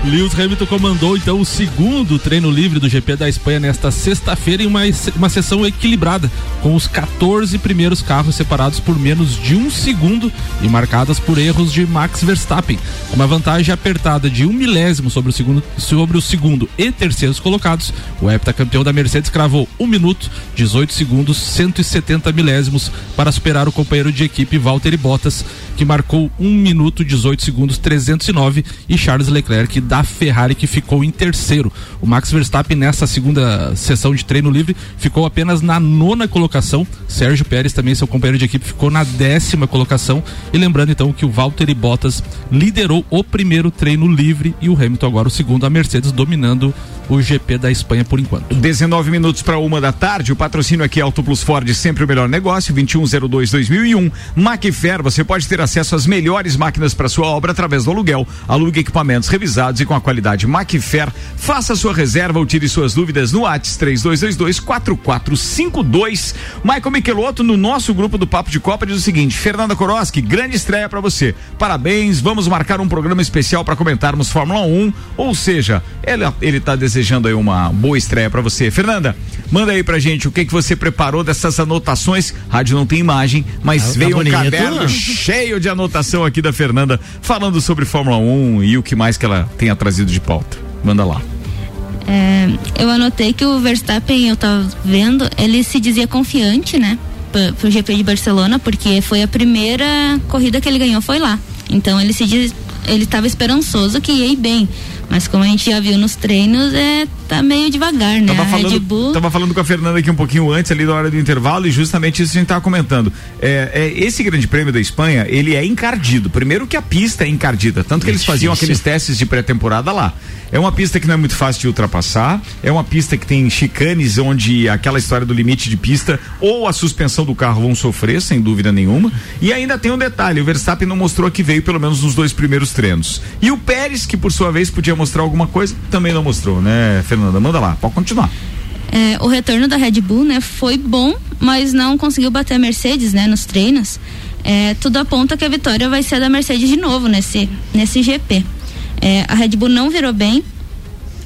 Lewis Hamilton comandou então o segundo treino livre do GP da Espanha nesta sexta-feira em uma, uma sessão equilibrada, com os 14 primeiros carros separados por menos de um segundo e marcadas por erros de Max Verstappen. Uma vantagem apertada de um milésimo sobre o segundo, sobre o segundo e terceiros colocados. O heptacampeão da Mercedes cravou 1 minuto, 18 segundos, 170 milésimos para superar o companheiro de equipe Valtteri Bottas, que marcou 1 minuto, 18 segundos, 309 e Charles Leclerc da Ferrari que ficou em terceiro. O Max Verstappen nessa segunda sessão de treino livre ficou apenas na nona colocação. Sérgio Pérez também seu companheiro de equipe ficou na décima colocação e lembrando então que o Valtteri Bottas liderou o primeiro treino livre e o Hamilton agora o segundo, a Mercedes dominando o GP da Espanha por enquanto. 19 minutos para uma da tarde. O patrocínio aqui é Auto Plus Ford, sempre o melhor negócio. 2102-2001. Macfer, você pode ter acesso às melhores máquinas para sua obra através do aluguel. Alugue equipamentos revisados e com a qualidade Macfer. Faça sua reserva ou tire suas dúvidas no ATS 3222-4452. Michael Michelotto, no nosso grupo do Papo de Copa, diz o seguinte: Fernanda Koroski, grande estreia para você. Parabéns, vamos marcar um programa especial para comentarmos Fórmula 1. Ou seja, ele, ele tá desejando aí uma boa estreia para você. Fernanda, manda aí pra gente o que que você preparou dessas anotações. Rádio não tem imagem, mas Ah, tá veio um bonito. caderno cheio de anotação aqui da Fernanda falando sobre Fórmula 1 e o que mais que ela tenha trazido de pauta. Manda lá. É, eu anotei que o Verstappen, eu tava vendo, ele se dizia confiante, né? Pro, GP de Barcelona, porque foi a primeira corrida que ele ganhou, foi lá. Então ele se diz, ele tava esperançoso que ia ir bem. Mas como a gente já viu nos treinos, é tá meio devagar, né? Tava a Red falando, Bull. tava falando com a Fernanda aqui um pouquinho antes, ali na hora do intervalo, e justamente isso a gente tava comentando. É, é, esse grande prêmio da Espanha, ele é encardido. Primeiro que a pista é encardida, tanto que eles faziam aqueles testes de pré-temporada lá. É uma pista que não é muito fácil de ultrapassar, é uma pista que tem chicanes onde aquela história do limite de pista ou a suspensão do carro vão sofrer, sem dúvida nenhuma. E ainda tem um detalhe, o Verstappen não mostrou que veio pelo menos nos dois primeiros treinos. E o Pérez, que por sua vez podia mostrar alguma coisa, também não mostrou, né, Fernanda? Manda lá, pode continuar. É, o retorno da Red Bull, né, foi bom, mas não conseguiu bater a Mercedes, né, nos treinos. É, tudo aponta que a vitória vai ser da Mercedes de novo nesse, nesse GP. É, a Red Bull não virou bem.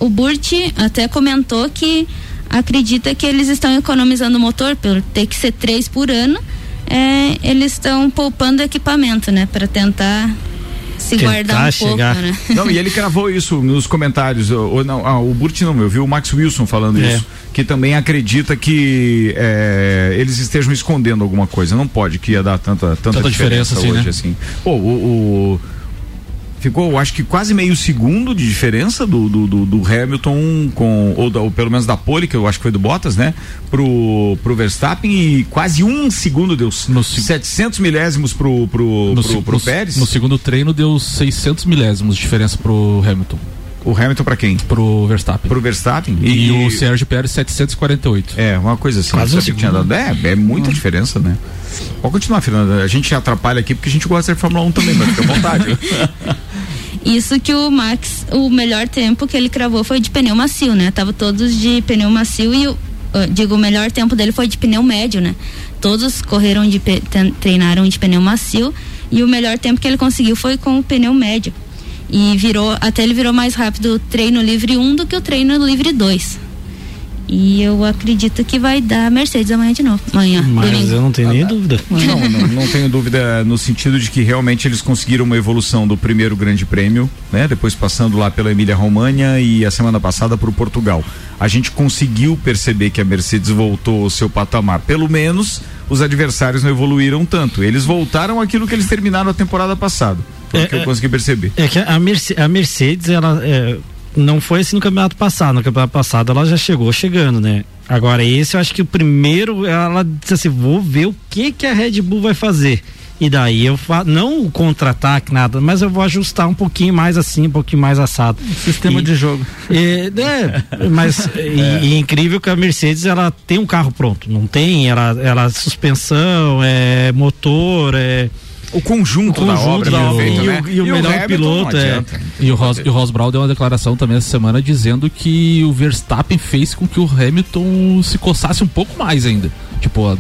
o Burt até comentou que acredita que eles estão economizando o motor, por ter que ser três por ano, é, eles estão poupando equipamento, né? Para tentar se Tentar guardar um pouco, né? Não, e ele cravou isso nos comentários. Ou, não, ah, o Burt não, eu vi o Max Wilson falando É. isso. Que também acredita que é, eles estejam escondendo alguma coisa. Não pode que ia dar tanta, tanta, Tanta diferença assim, hoje, né? assim. Pô, o. o- Ficou, eu acho que quase meio segundo de diferença do, do, do- do Hamilton com, ou, da- ou pelo menos da pole, que eu acho que foi do Bottas, né? Pro, pro Verstappen e quase um segundo deu 700 milésimos pro, pro, No, pro, se- pro no- Pérez. no segundo treino deu 600 milésimos de diferença pro Hamilton. O Hamilton pra quem? Pro Verstappen. Pro Verstappen. E, E- o Sérgio Pérez 748. É, uma coisa assim. Quase um que tinha dado. É, é muita diferença, né? Pode continuar, Fernanda. A gente atrapalha aqui porque a gente gosta de Fórmula 1 também, mas fica à vontade. Isso que o Max, o melhor tempo que ele cravou foi de pneu macio, né? Tava todos de pneu macio e o, ah, digo, o melhor tempo dele foi de pneu médio, né? Todos correram de treinaram de pneu macio e o melhor tempo que ele conseguiu foi com o pneu médio. E virou, até ele virou mais rápido o treino livre 1 do que o treino livre 2. E eu acredito que vai dar Mercedes amanhã de novo. Amanhã. Mas domingo. eu não tenho nem dúvida. Não, não, não tenho dúvida no sentido de que realmente eles conseguiram uma evolução do primeiro grande prêmio, né? Depois passando lá pela Emília Romagna e a semana passada para o Portugal. A gente conseguiu perceber que a Mercedes voltou ao seu patamar. Pelo menos os adversários não evoluíram tanto. Eles voltaram aquilo que eles terminaram a temporada passada. Foi o que eu consegui perceber. É que a, Merce- a Mercedes, ela é, não foi assim no campeonato passado. No campeonato passado ela já chegou chegando, né? Agora, esse eu acho que o primeiro, ela disse assim: vou ver o que, que a Red Bull vai fazer. E daí eu fa não o contra-ataque, nada, mas eu vou ajustar um pouquinho mais assim, um pouquinho mais assado. Sistema E- de jogo. é, é, mas e, e incrível que a Mercedes ela tem um carro pronto, não tem? Ela, ela suspensão, é motor, é o conjunto, o da conjunto obra da obra, feito, e, né? o, e o E o melhor Hamilton piloto não é. E o Ross, e o Ross Brown deu uma declaração também essa semana dizendo que o Verstappen fez com que o Hamilton se coçasse um pouco mais ainda. Tipo,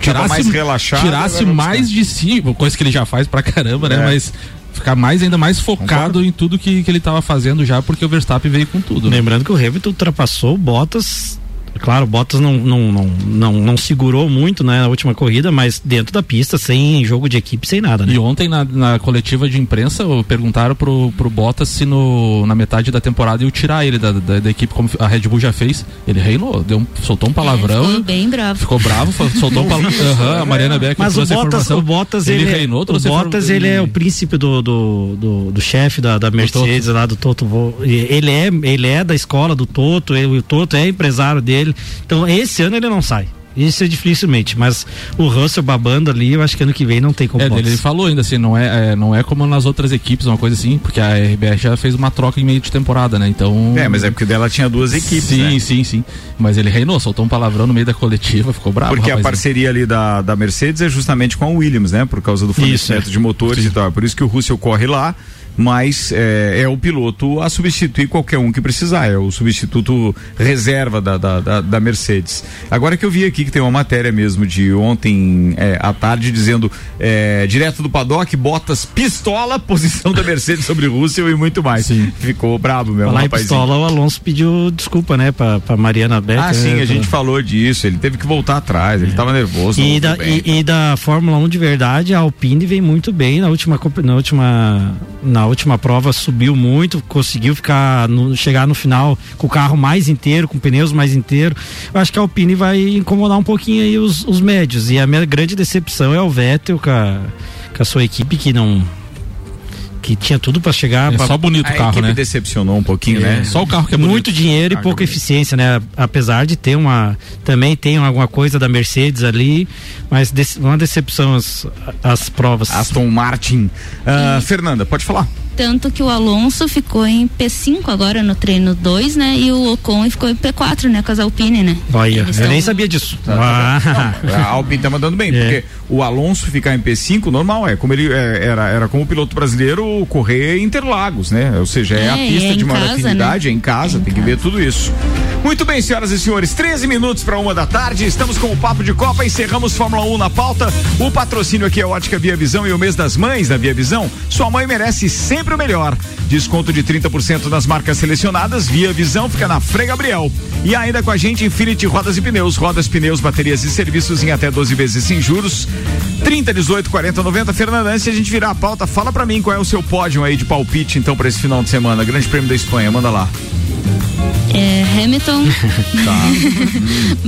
tirasse, mais relaxado, tirasse vai mais de si, coisa que ele já faz pra caramba, né? É. Mas ficar mais ainda mais focado em tudo que, que ele tava fazendo já, porque o Verstappen veio com tudo. né? Lembrando que o Hamilton ultrapassou o Bottas. Claro, o Bottas não, não, não, não, não segurou muito né, na última corrida, mas dentro da pista, sem jogo de equipe, sem nada, né? E ontem na, na coletiva de imprensa o- perguntaram pro, pro Bottas se no, na metade da temporada iam tirar ele da, da, da equipe, como a Red Bull já fez. Ele reinou, deu um- soltou um palavrão. Ficou bem bravo. Ficou bravo, soltou um palavrão. Aham, a Mariana Beck Mas o trouxe a Bottas, informação. o Bottas ele, ele, reinou, o Bottas ele é o príncipe do do, do, do chefe da, da Mercedes lá do Toto. Ele é ele é da escola do Toto, ele, o Toto é empresário dele. Então esse ano ele não sai. Isso é dificilmente, mas o Russell babando ali, eu acho que ano que vem não tem como É, ele falou ainda assim, não é, é, não é como nas outras equipes, uma coisa assim, porque a RBR já fez uma troca em meio de temporada, né? Então. É, mas é porque dela tinha duas equipes, Sim, né? sim, sim. Mas ele reinou, soltou um palavrão no meio da coletiva, ficou bravo. Porque a parceria ali da, da Mercedes é justamente com a Williams, né? Por causa do fornecimento Isso, é. de motores e tal. É Por isso que o Russell corre lá, mas é, é o piloto a substituir qualquer um que precisar. É o substituto reserva da, da, da, da Mercedes. Agora que eu vi aqui que tem uma matéria mesmo de ontem é, à tarde dizendo é, direto do paddock, Bottas pistola, posição da Mercedes sobre o Russell e muito mais. Ficou brabo mesmo, Falar rapazinho. pistola, o Alonso pediu desculpa, né, pra, pra Mariana Becker. Ah, sim, né, a gente pra- falou disso. Ele teve que voltar atrás, ele tava nervoso. E da, bem. e, e da Fórmula 1 de verdade, a Alpine vem muito bem na última, na última, na última prova subiu muito, conseguiu ficar no- chegar no final com o carro mais inteiro, com pneus mais inteiros. Eu acho que a Alpine vai incomodar um pouquinho aí os, os médios. E a minha grande decepção é o Vettel com a, com a sua equipe que não que tinha tudo para chegar. É pra- só bonito o carro, né? decepcionou um pouquinho, né? Só o carro que é bonito. muito dinheiro e Ah, pouca eficiência, né? Apesar de ter uma também tem alguma coisa da Mercedes ali, mas uma decepção as, as provas. Aston Martin. Ah, Fernanda, pode falar. Tanto que o Alonso ficou em P5 agora no treino 2, né? E o Ocon ficou em P4, né? Com as Alpine, né? Olha, Eles eu tão- nem sabia disso. Tá, Ah. Não, a Alpine tá mandando bem, porque o Alonso ficar em P5, normal, é como ele é, era, era como o piloto brasileiro correr em Interlagos, né? Ou seja, é, a É, pista é em de maior casa, afinidade, é em casa, tem que ver tudo isso. Muito bem, senhoras e senhores, 13 minutos para uma da tarde. Estamos com o Papo de Copa. Encerramos Fórmula 1 na pauta. O patrocínio aqui é Ótica Via Visão e o mês das mães da Via Visão. Sua mãe merece sempre o melhor. Desconto de 30% nas marcas selecionadas. Via Visão fica na Frei Gabriel. E ainda com a gente, Infinity Rodas e Pneus. Rodas, pneus, baterias e serviços em até 12 vezes sem juros. 30, 18, 40, 90. Fernanda, antes de a gente virar a pauta, fala para mim qual é o seu pódio aí de palpite, então, para esse final de semana. Grande Prêmio da Espanha, manda lá. É, Hamilton, Tá.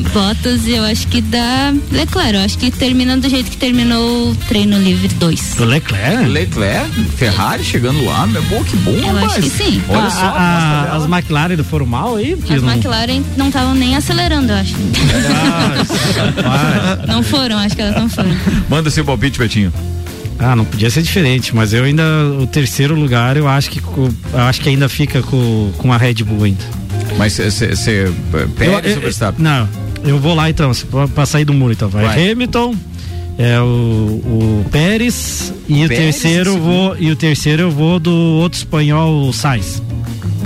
Bottas e eu acho que dá Leclerc. Eu acho que termina do jeito que terminou o treino livre 2. Do Leclerc? Leclerc, Ferrari chegando lá, meu, pô, que bom, Eu rapaz. acho que sim. Olha Ah, só, a dela. as McLaren não foram mal aí? Porque As não- McLaren não estavam nem acelerando, eu acho. não foram, acho que elas não foram. Manda seu palpite, Betinho. Ah, não podia ser diferente, mas eu ainda o terceiro lugar eu acho que eu acho que ainda fica com, com a Red Bull ainda. Mas você Pérez Eu- ou Verstappen? Não, eu vou lá então, para sair do muro então. Vai, Vai. Hamilton, é o, o Pérez e o Pérez terceiro em eu vou e o terceiro eu vou do outro espanhol, o Sainz.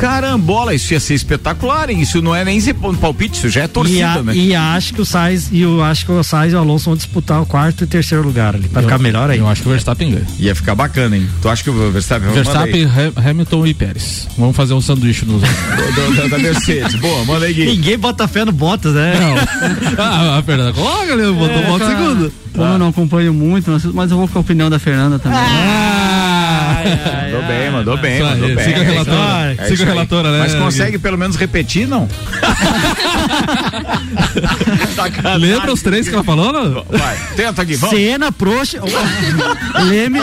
Carambola, isso ia ser espetacular, hein? Isso não é nem palpite, isso já é E, torcida, a- né? e acho que o Sainz e eu acho que o Sainz e o Alonso vão disputar o quarto e terceiro lugar ali, para ficar melhor aí. Eu acho que o Verstappen ganha. Ia ficar bacana, hein? Tu acha que o Verstappen vai Verstappen, Ha- Hamilton e Pérez. Vamos fazer um sanduíche nos. da, da Mercedes. Boa, manda aí. Ninguém bota fé no Bottas, né? ah, a Fernanda coloca, né? Botou É, o segundo. Como eu não acompanho muito, mas- mas eu vou com a opinião da Fernanda também. Mandou bem, mandou bem, mandou bem. siga a relatora, É siga a aí. relatora, né, Mas consegue pelo menos repetir, não? Lembra os três que ela falou? Não? Vai, tenta aqui, vamos. Cena, Proxa, Leme,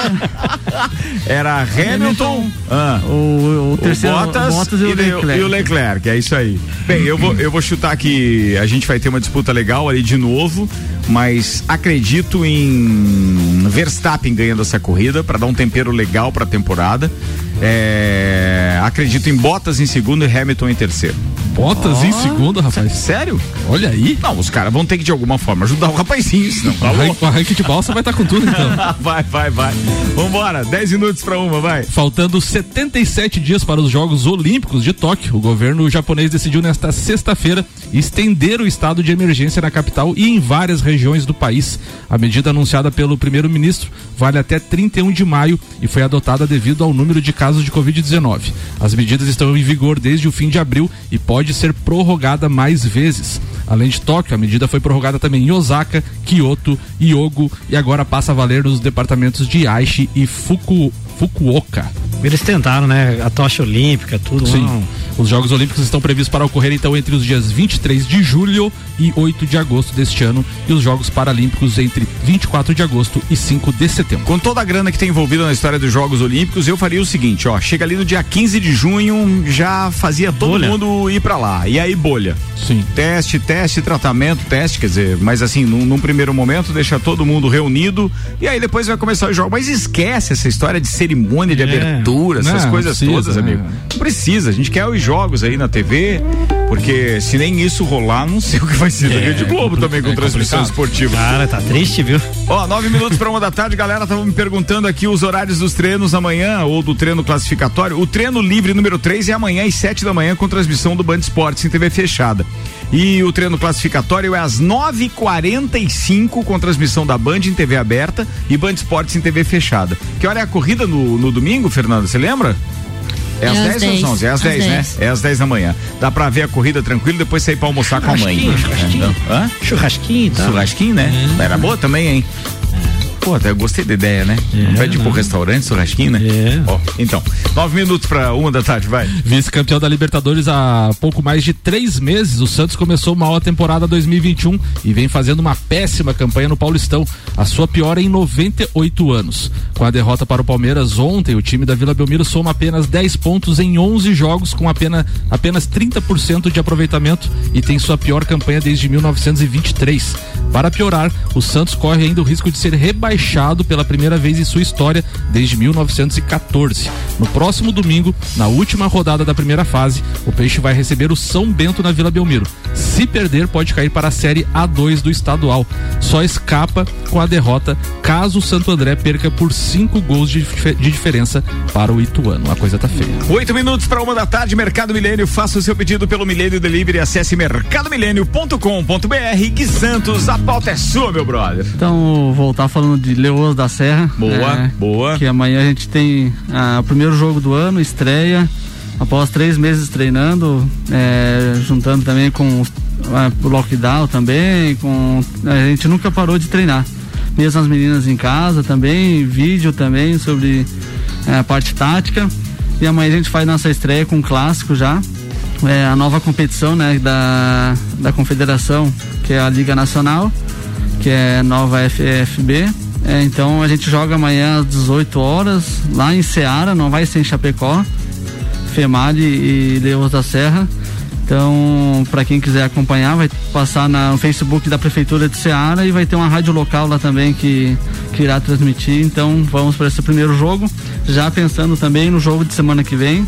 Era Hamilton, ah, O, o terceiro, Bottas, Bottas, e o Leclerc. e o Leclerc, é isso aí. Bem, eu vou, eu vou chutar que a gente vai ter uma disputa legal ali de novo, mas acredito em Verstappen ganhando essa corrida para dar um tempero legal para a temporada. É, acredito em Bottas em segundo e Hamilton em terceiro. Bottas em segundo, rapaz. Sério? Olha aí. Não, os caras vão ter que de alguma forma ajudar o rapazinho, senão tá Arranque, louco. arranque de balsa vai estar com tudo então. vai, vai, vai. Vambora, 10 minutos pra uma, vai. Faltando 77 dias para os Jogos Olímpicos de Tóquio, o governo japonês decidiu nesta sexta-feira estender o estado de emergência na capital e em várias regiões do país. A medida anunciada pelo primeiro-ministro vale até 31 de maio e foi adotada devido ao número de casos de Covid-19. As medidas estão em vigor desde o fim de abril e pode ser prorrogada mais vezes. Além de Tóquio, a medida foi prorrogada também em Osaka, Kyoto, Hyogo e agora passa a valer nos departamentos de Aichi e Fuku, Fukuoka. Eles tentaram, né? A tocha olímpica, tudo. Sim. não. Os Jogos Olímpicos estão previstos para ocorrer então entre os dias 23 de julho e 8 de agosto deste ano e os Jogos Paralímpicos entre 24 de agosto e 5 de setembro. Com toda a grana que tem envolvida na história dos Jogos Olímpicos, eu faria o seguinte, ó, chega ali no dia 15 de junho, já fazia todo Bolha. mundo ir pra lá. E aí bolha. Sim. Teste, teste, tratamento, teste, quer dizer, mas assim, num, num primeiro momento deixa todo mundo reunido e aí depois vai começar o jogo. Mas esquece essa história de cerimônia de É. abertura, essas Não, coisas precisa, todas, né? amigo. Não precisa, a gente quer os jogos aí na TV, porque se nem isso rolar, não sei o que vai ser da Rede Globo também com é transmissão esportiva. Cara, tá triste, viu? Ó, nove minutos para uma da tarde, galera, tava me perguntando aqui os horários dos treinos amanhã ou do treino classificatório. O treino livre número 3 é amanhã às 7 da manhã com transmissão do Band Esportes em TV fechada. E o treino classificatório é às 9h45 com transmissão da Band em TV aberta e Band Esportes em TV fechada. Que hora é a corrida no, no domingo, Fernanda? Você lembra? É às É às 10 ou às 10? 11? É às Às 10, né? 10. É às 10 da manhã. Dá pra ver a corrida tranquilo e depois sair pra almoçar com a mãe. Churrasquinho, churrasquinho. É, então, hã? Churrasquinho e tal. Churrasquinho, né? Era boa também, hein? Pô, até gostei da ideia, né? É, Pede pro restaurante, churrasquinho, né? É. Ó, então, nove minutos pra uma da tarde, vai. Vice-campeão da Libertadores há pouco mais de três meses, o Santos começou uma ótima temporada 2021 e vem fazendo uma péssima campanha no Paulistão, a sua pior em 98 anos. Com a derrota para o Palmeiras ontem, o time da Vila Belmiro soma apenas 10 pontos em 11 jogos, com apenas, apenas 30% de aproveitamento e tem sua pior campanha desde 1923. Para piorar, o Santos corre ainda o risco de ser rebaixado pela primeira vez em sua história desde 1914. No próximo domingo, na última rodada da primeira fase, o Peixe vai receber o São Bento na Vila Belmiro. Se perder, pode cair para a Série A2 do estadual. Só escapa com a derrota caso o Santo André perca por cinco gols de, de diferença para o Ituano. A coisa tá feia. Oito minutos para uma da tarde, Mercado Milênio. Faça o seu pedido pelo Milênio Delivery. Acesse mercadomilênio.com.br. Gui Santos, a pauta é sua, meu brother. Então, voltar falando de Leoas da Serra. Boa, boa. Que amanhã a gente tem ah, o primeiro jogo do ano, estreia. Após três meses treinando, é, juntando também com ah, o lockdown também, com. A gente nunca parou de treinar. Mesmo as meninas em casa também, vídeo também sobre é, a parte tática. E amanhã a gente faz nossa estreia com um clássico já. É a nova competição né, da, da confederação, que é a Liga Nacional que é nova FFB. É, então a gente joga amanhã às 18 horas lá em Ceará, não vai ser em Chapecó, Female e Leões da Serra. Então, para quem quiser acompanhar, vai passar na- no Facebook da Prefeitura de Ceará e vai ter uma rádio local lá também que, que irá transmitir. Então, vamos para esse primeiro jogo. Já pensando também no jogo de semana que vem,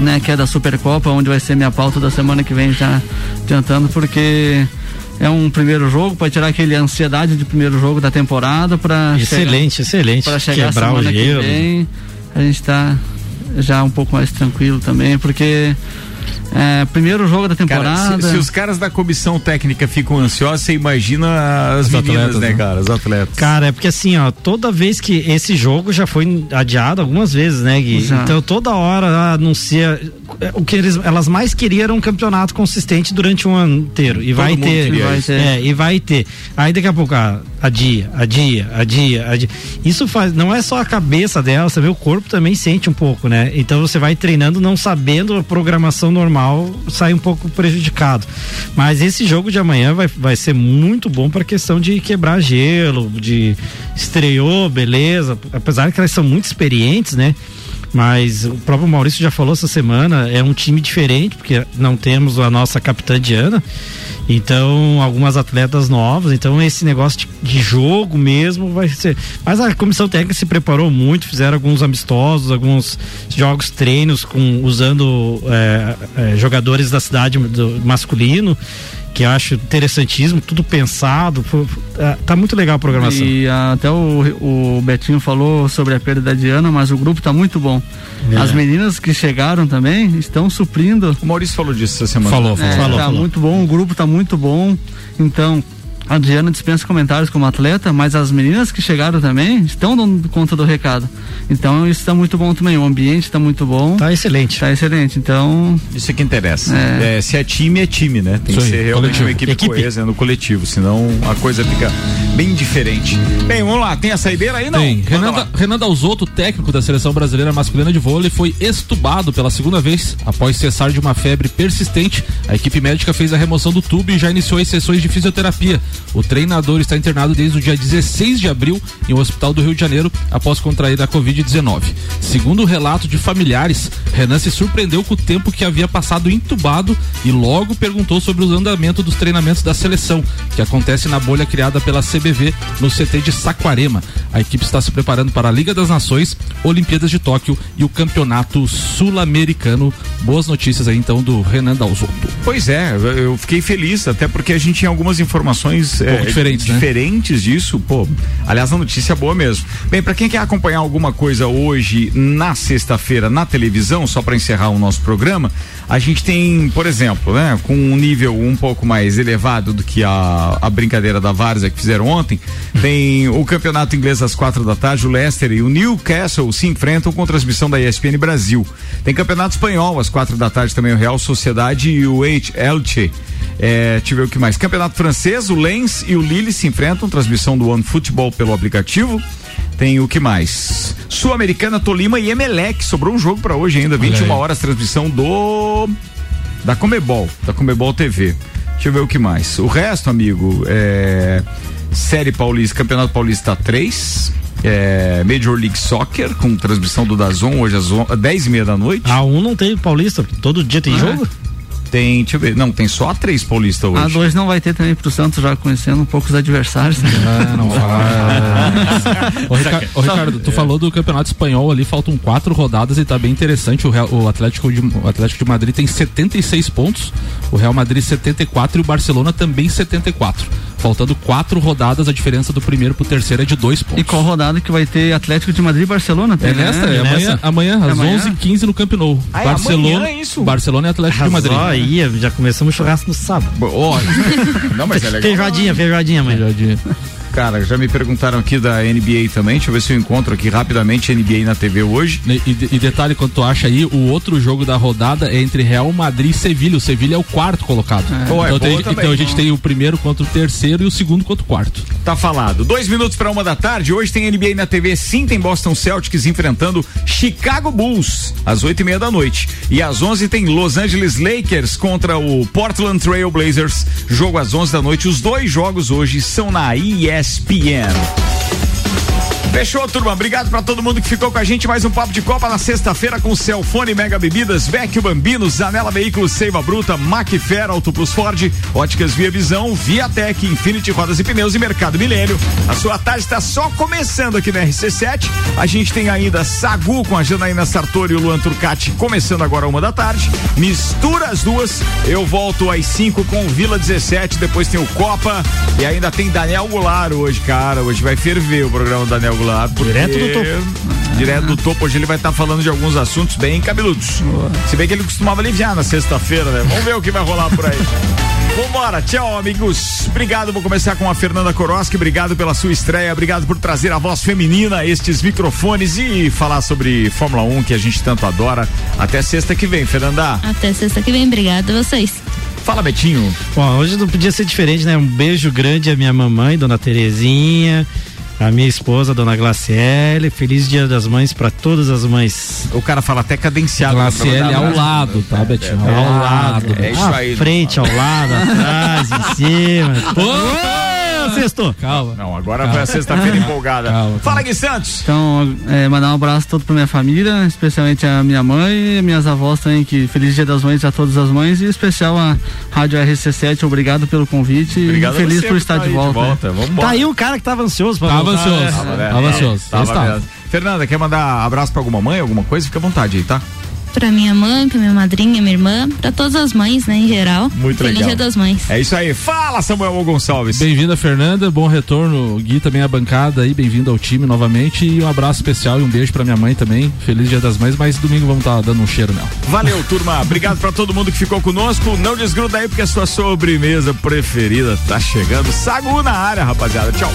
né, que é da Supercopa, onde vai ser minha pauta da semana que vem, já adiantando, porque é um primeiro jogo para tirar aquele ansiedade de primeiro jogo da temporada para Excelente, excelente. para chegar Quebrar o semana que gelo. vem a gente tá já um pouco mais tranquilo também porque é, primeiro jogo da Cara, temporada se, se os caras da comissão técnica ficam ansiosos, você imagina as Os meninas, atletas, né, né? cara? Os atletas. Cara, é porque assim, ó, toda vez que esse jogo já foi adiado algumas vezes, né, Gui? Já. Então toda hora anuncia é, o que eles, elas mais queriam era um campeonato consistente durante um ano inteiro e vai mundo ter, vai ter, é, e vai ter. Aí daqui a pouco, ah, adia, adia, adia, adia. Isso faz, não é só a cabeça dela, você vê o corpo também sente um pouco, né? Então você vai treinando não sabendo a programação normal, sai um pouco prejudicado. Mas esse jogo de amanhã vai, vai ser muito bom para questão de quebrar gelo, de estreou, beleza. Apesar que elas são muito experientes, né? Mas o próprio Maurício já falou essa semana, é um time diferente, porque não temos a nossa capitã Diana. Então, algumas atletas novas. Então, esse negócio de, jogo mesmo vai ser. Mas a comissão técnica se preparou muito, fizeram alguns amistosos, alguns jogos, treinos com usando é, é, jogadores da cidade do masculino, que eu acho interessantíssimo, tudo pensado. É, tá muito legal a programação. E até o, o Betinho falou sobre a perda da Diana, mas o grupo tá muito bom. É. As meninas que chegaram também estão suprindo. O Maurício falou disso essa semana. Falou, É, falou. Falou, tá falou. muito bom, o grupo tá muito bom. Então, a Diana dispensa comentários como atleta, mas as meninas que chegaram também estão dando conta do recado. Então, isso tá muito bom também. O ambiente tá muito bom. Tá excelente. Tá excelente. Então, Isso é que interessa. É. É, se é time, é time, né? Tem Isso que ser realmente coletivo. uma equipe, Equipe. coesa é no coletivo, senão a coisa fica bem diferente. Bem, vamos lá, tem a saideira aí? Não. Tem. Manda Renan. Da- Renan Dalzotto, técnico da seleção brasileira masculina de vôlei, foi estubado pela segunda vez após cessar de uma febre persistente. A equipe médica fez a remoção do tubo e já iniciou as sessões de fisioterapia. O treinador está internado desde o dia 16 de abril em um hospital do Rio de Janeiro após contrair a Covid-19. Segundo o relato de familiares, Renan se surpreendeu com o tempo que havia passado entubado e logo perguntou sobre o andamento dos treinamentos da seleção, que acontece na bolha criada pela CBV no CT de Saquarema. A equipe está se preparando para a Liga das Nações, Olimpíadas de Tóquio e o Campeonato Sul-Americano. Boas notícias aí então do Renan Dalzotto. Pois é, eu fiquei feliz, até porque a gente tinha algumas informações é, diferentes, né? diferentes disso. Pô, aliás, a notícia é boa mesmo. Bem, pra quem quer acompanhar alguma coisa hoje na sexta-feira na televisão, só para encerrar o nosso programa, a gente tem, por exemplo, né, com um nível um pouco mais elevado do que a, a brincadeira da Várzea que fizeram ontem, tem o campeonato inglês às quatro da tarde, o Leicester e o Newcastle se enfrentam com transmissão da ESPN Brasil. Tem campeonato espanhol às quatro da tarde também, o Real Sociedade e o Elche. É, o que mais. Campeonato francês, o Lens e o Lille se enfrentam, transmissão do One Futebol pelo aplicativo. Tem o que mais? Sul-Americana, Tolima e Emelec. Sobrou um jogo pra hoje ainda, 21 aí. horas, transmissão do. Da Comebol, da Comebol TV. Deixa eu ver o que mais. O resto, amigo, é. Série Paulista, Campeonato Paulista 3. É, Major League Soccer, com transmissão do Dazon hoje às on- 10 e meia da noite. A um não tem paulista, todo dia tem Ah, jogo? Tem, deixa eu ver. Não, tem só a três paulista hoje. A dois não vai ter também pro Santos, já conhecendo um pouco os adversários. Ah, não Ô, Ricardo, ô, Ricardo, tu falou do campeonato espanhol ali, faltam quatro rodadas e tá bem interessante. O, Real, o, Atlético de, o Atlético de Madrid tem 76 pontos, o Real Madrid 74 e o Barcelona também 74. Faltando quatro rodadas, a diferença do primeiro pro terceiro é de dois pontos. E qual rodada que vai ter Atlético de Madrid e Barcelona? É nessa, é, amanhã, amanhã, às É amanhã? 11h15 no Camp Nou. Ah, é Barcelona, amanhã isso? Barcelona e Atlético de Madrid. Aí, já começamos o churrasco no sábado. Não, mas é legal. Feijoadinha, feijoadinha, mãe. Feijoadinha. Cara, já me perguntaram aqui da NBA também. Deixa eu ver se eu encontro aqui rapidamente NBA na TV hoje. E, e- detalhe, quando tu acha aí, o outro jogo da rodada é entre Real Madrid e Sevilha. O Sevilha é o quarto colocado. Pô, é então, tem- boa também. então a gente tem o primeiro contra o terceiro e o segundo contra o quarto. Tá falado. Dois minutos para uma da tarde. Hoje tem NBA na TV. Sim, tem Boston Celtics enfrentando Chicago Bulls às oito e meia da noite. E às onze tem Los Angeles Lakers contra o Portland Trail Blazers. Jogo às onze da noite. Os dois jogos hoje são na ESPN. Fechou, turma. Obrigado pra todo mundo que ficou com a gente. Mais um Papo de Copa na sexta-feira com Celfone Mega Bebidas, Vecchio Bambino, Zanela Veículos, Seiva Bruta, Macfer, Auto Plus Ford, Óticas Via Visão, Viatec, Infinity Rodas e Pneus e Mercado Milênio. A sua tarde está só começando aqui na RC7. A gente tem ainda Sagu com a Janaína Sartori e o Luan Turcati começando agora uma da tarde. Mistura as duas. Eu volto às 5 com Vila 17. Depois tem o Copa e ainda tem Daniel Goulart hoje, cara. Hoje vai ferver o programa do Daniel Goulart. Porque- Direto do topo. Direto do topo. Hoje ele vai estar falando de alguns assuntos bem cabeludos. Se bem que ele costumava aliviar na sexta-feira, né? Vamos ver o que vai rolar por aí. Vambora, tchau, amigos. Obrigado. Vou começar com a Fernanda Koroski. Obrigado pela sua estreia. Obrigado por trazer a voz feminina a estes microfones e falar sobre Fórmula 1 que a gente tanto adora. Até sexta que vem, Fernanda. Até sexta que vem. Obrigada a vocês. Fala, Betinho. Bom, hoje não podia ser diferente, né? Um beijo grande à minha mamãe, dona Terezinha, a minha esposa, dona Glaciele. Feliz Dia das Mães para todas as mães. O cara fala até cadenciado. Glaciele ao lado, tá, Betinho? É, Ao lado. É isso à aí. frente, ao lado, atrás, em cima. Ô, sextou. Calma. Não, agora foi a sexta-feira empolgada. Calma, Fala, Gui Santos. Então, é, mandar um abraço todo pra minha família, especialmente a minha mãe e minhas avós também, que feliz dia das mães a todas as mães e em especial a Rádio RC7, obrigado pelo convite Obrigado e feliz por estar estar de aí volta. Vamos Tá aí um cara que tava ansioso pra Tava voltar, ansioso. né? Tava, né? Tava ansioso. Tava. Fernanda, quer mandar abraço pra alguma mãe, alguma coisa? Fica à vontade aí, tá? Pra minha mãe, pra minha madrinha, minha irmã, pra todas as mães, né, em geral. Muito Feliz legal. Dia das Mães. É isso aí. Fala, Samuel Gonçalves. Bem-vinda, Fernanda. Bom retorno. Gui também à bancada aí. Bem-vindo ao time novamente. E um abraço especial e um beijo pra minha mãe também. Feliz Dia das Mães, mas domingo vamos estar dando um cheiro nela. Valeu, turma. Obrigado pra todo mundo que ficou conosco. Não desgruda aí porque a sua sobremesa preferida tá chegando. Sagu na área, rapaziada. Tchau.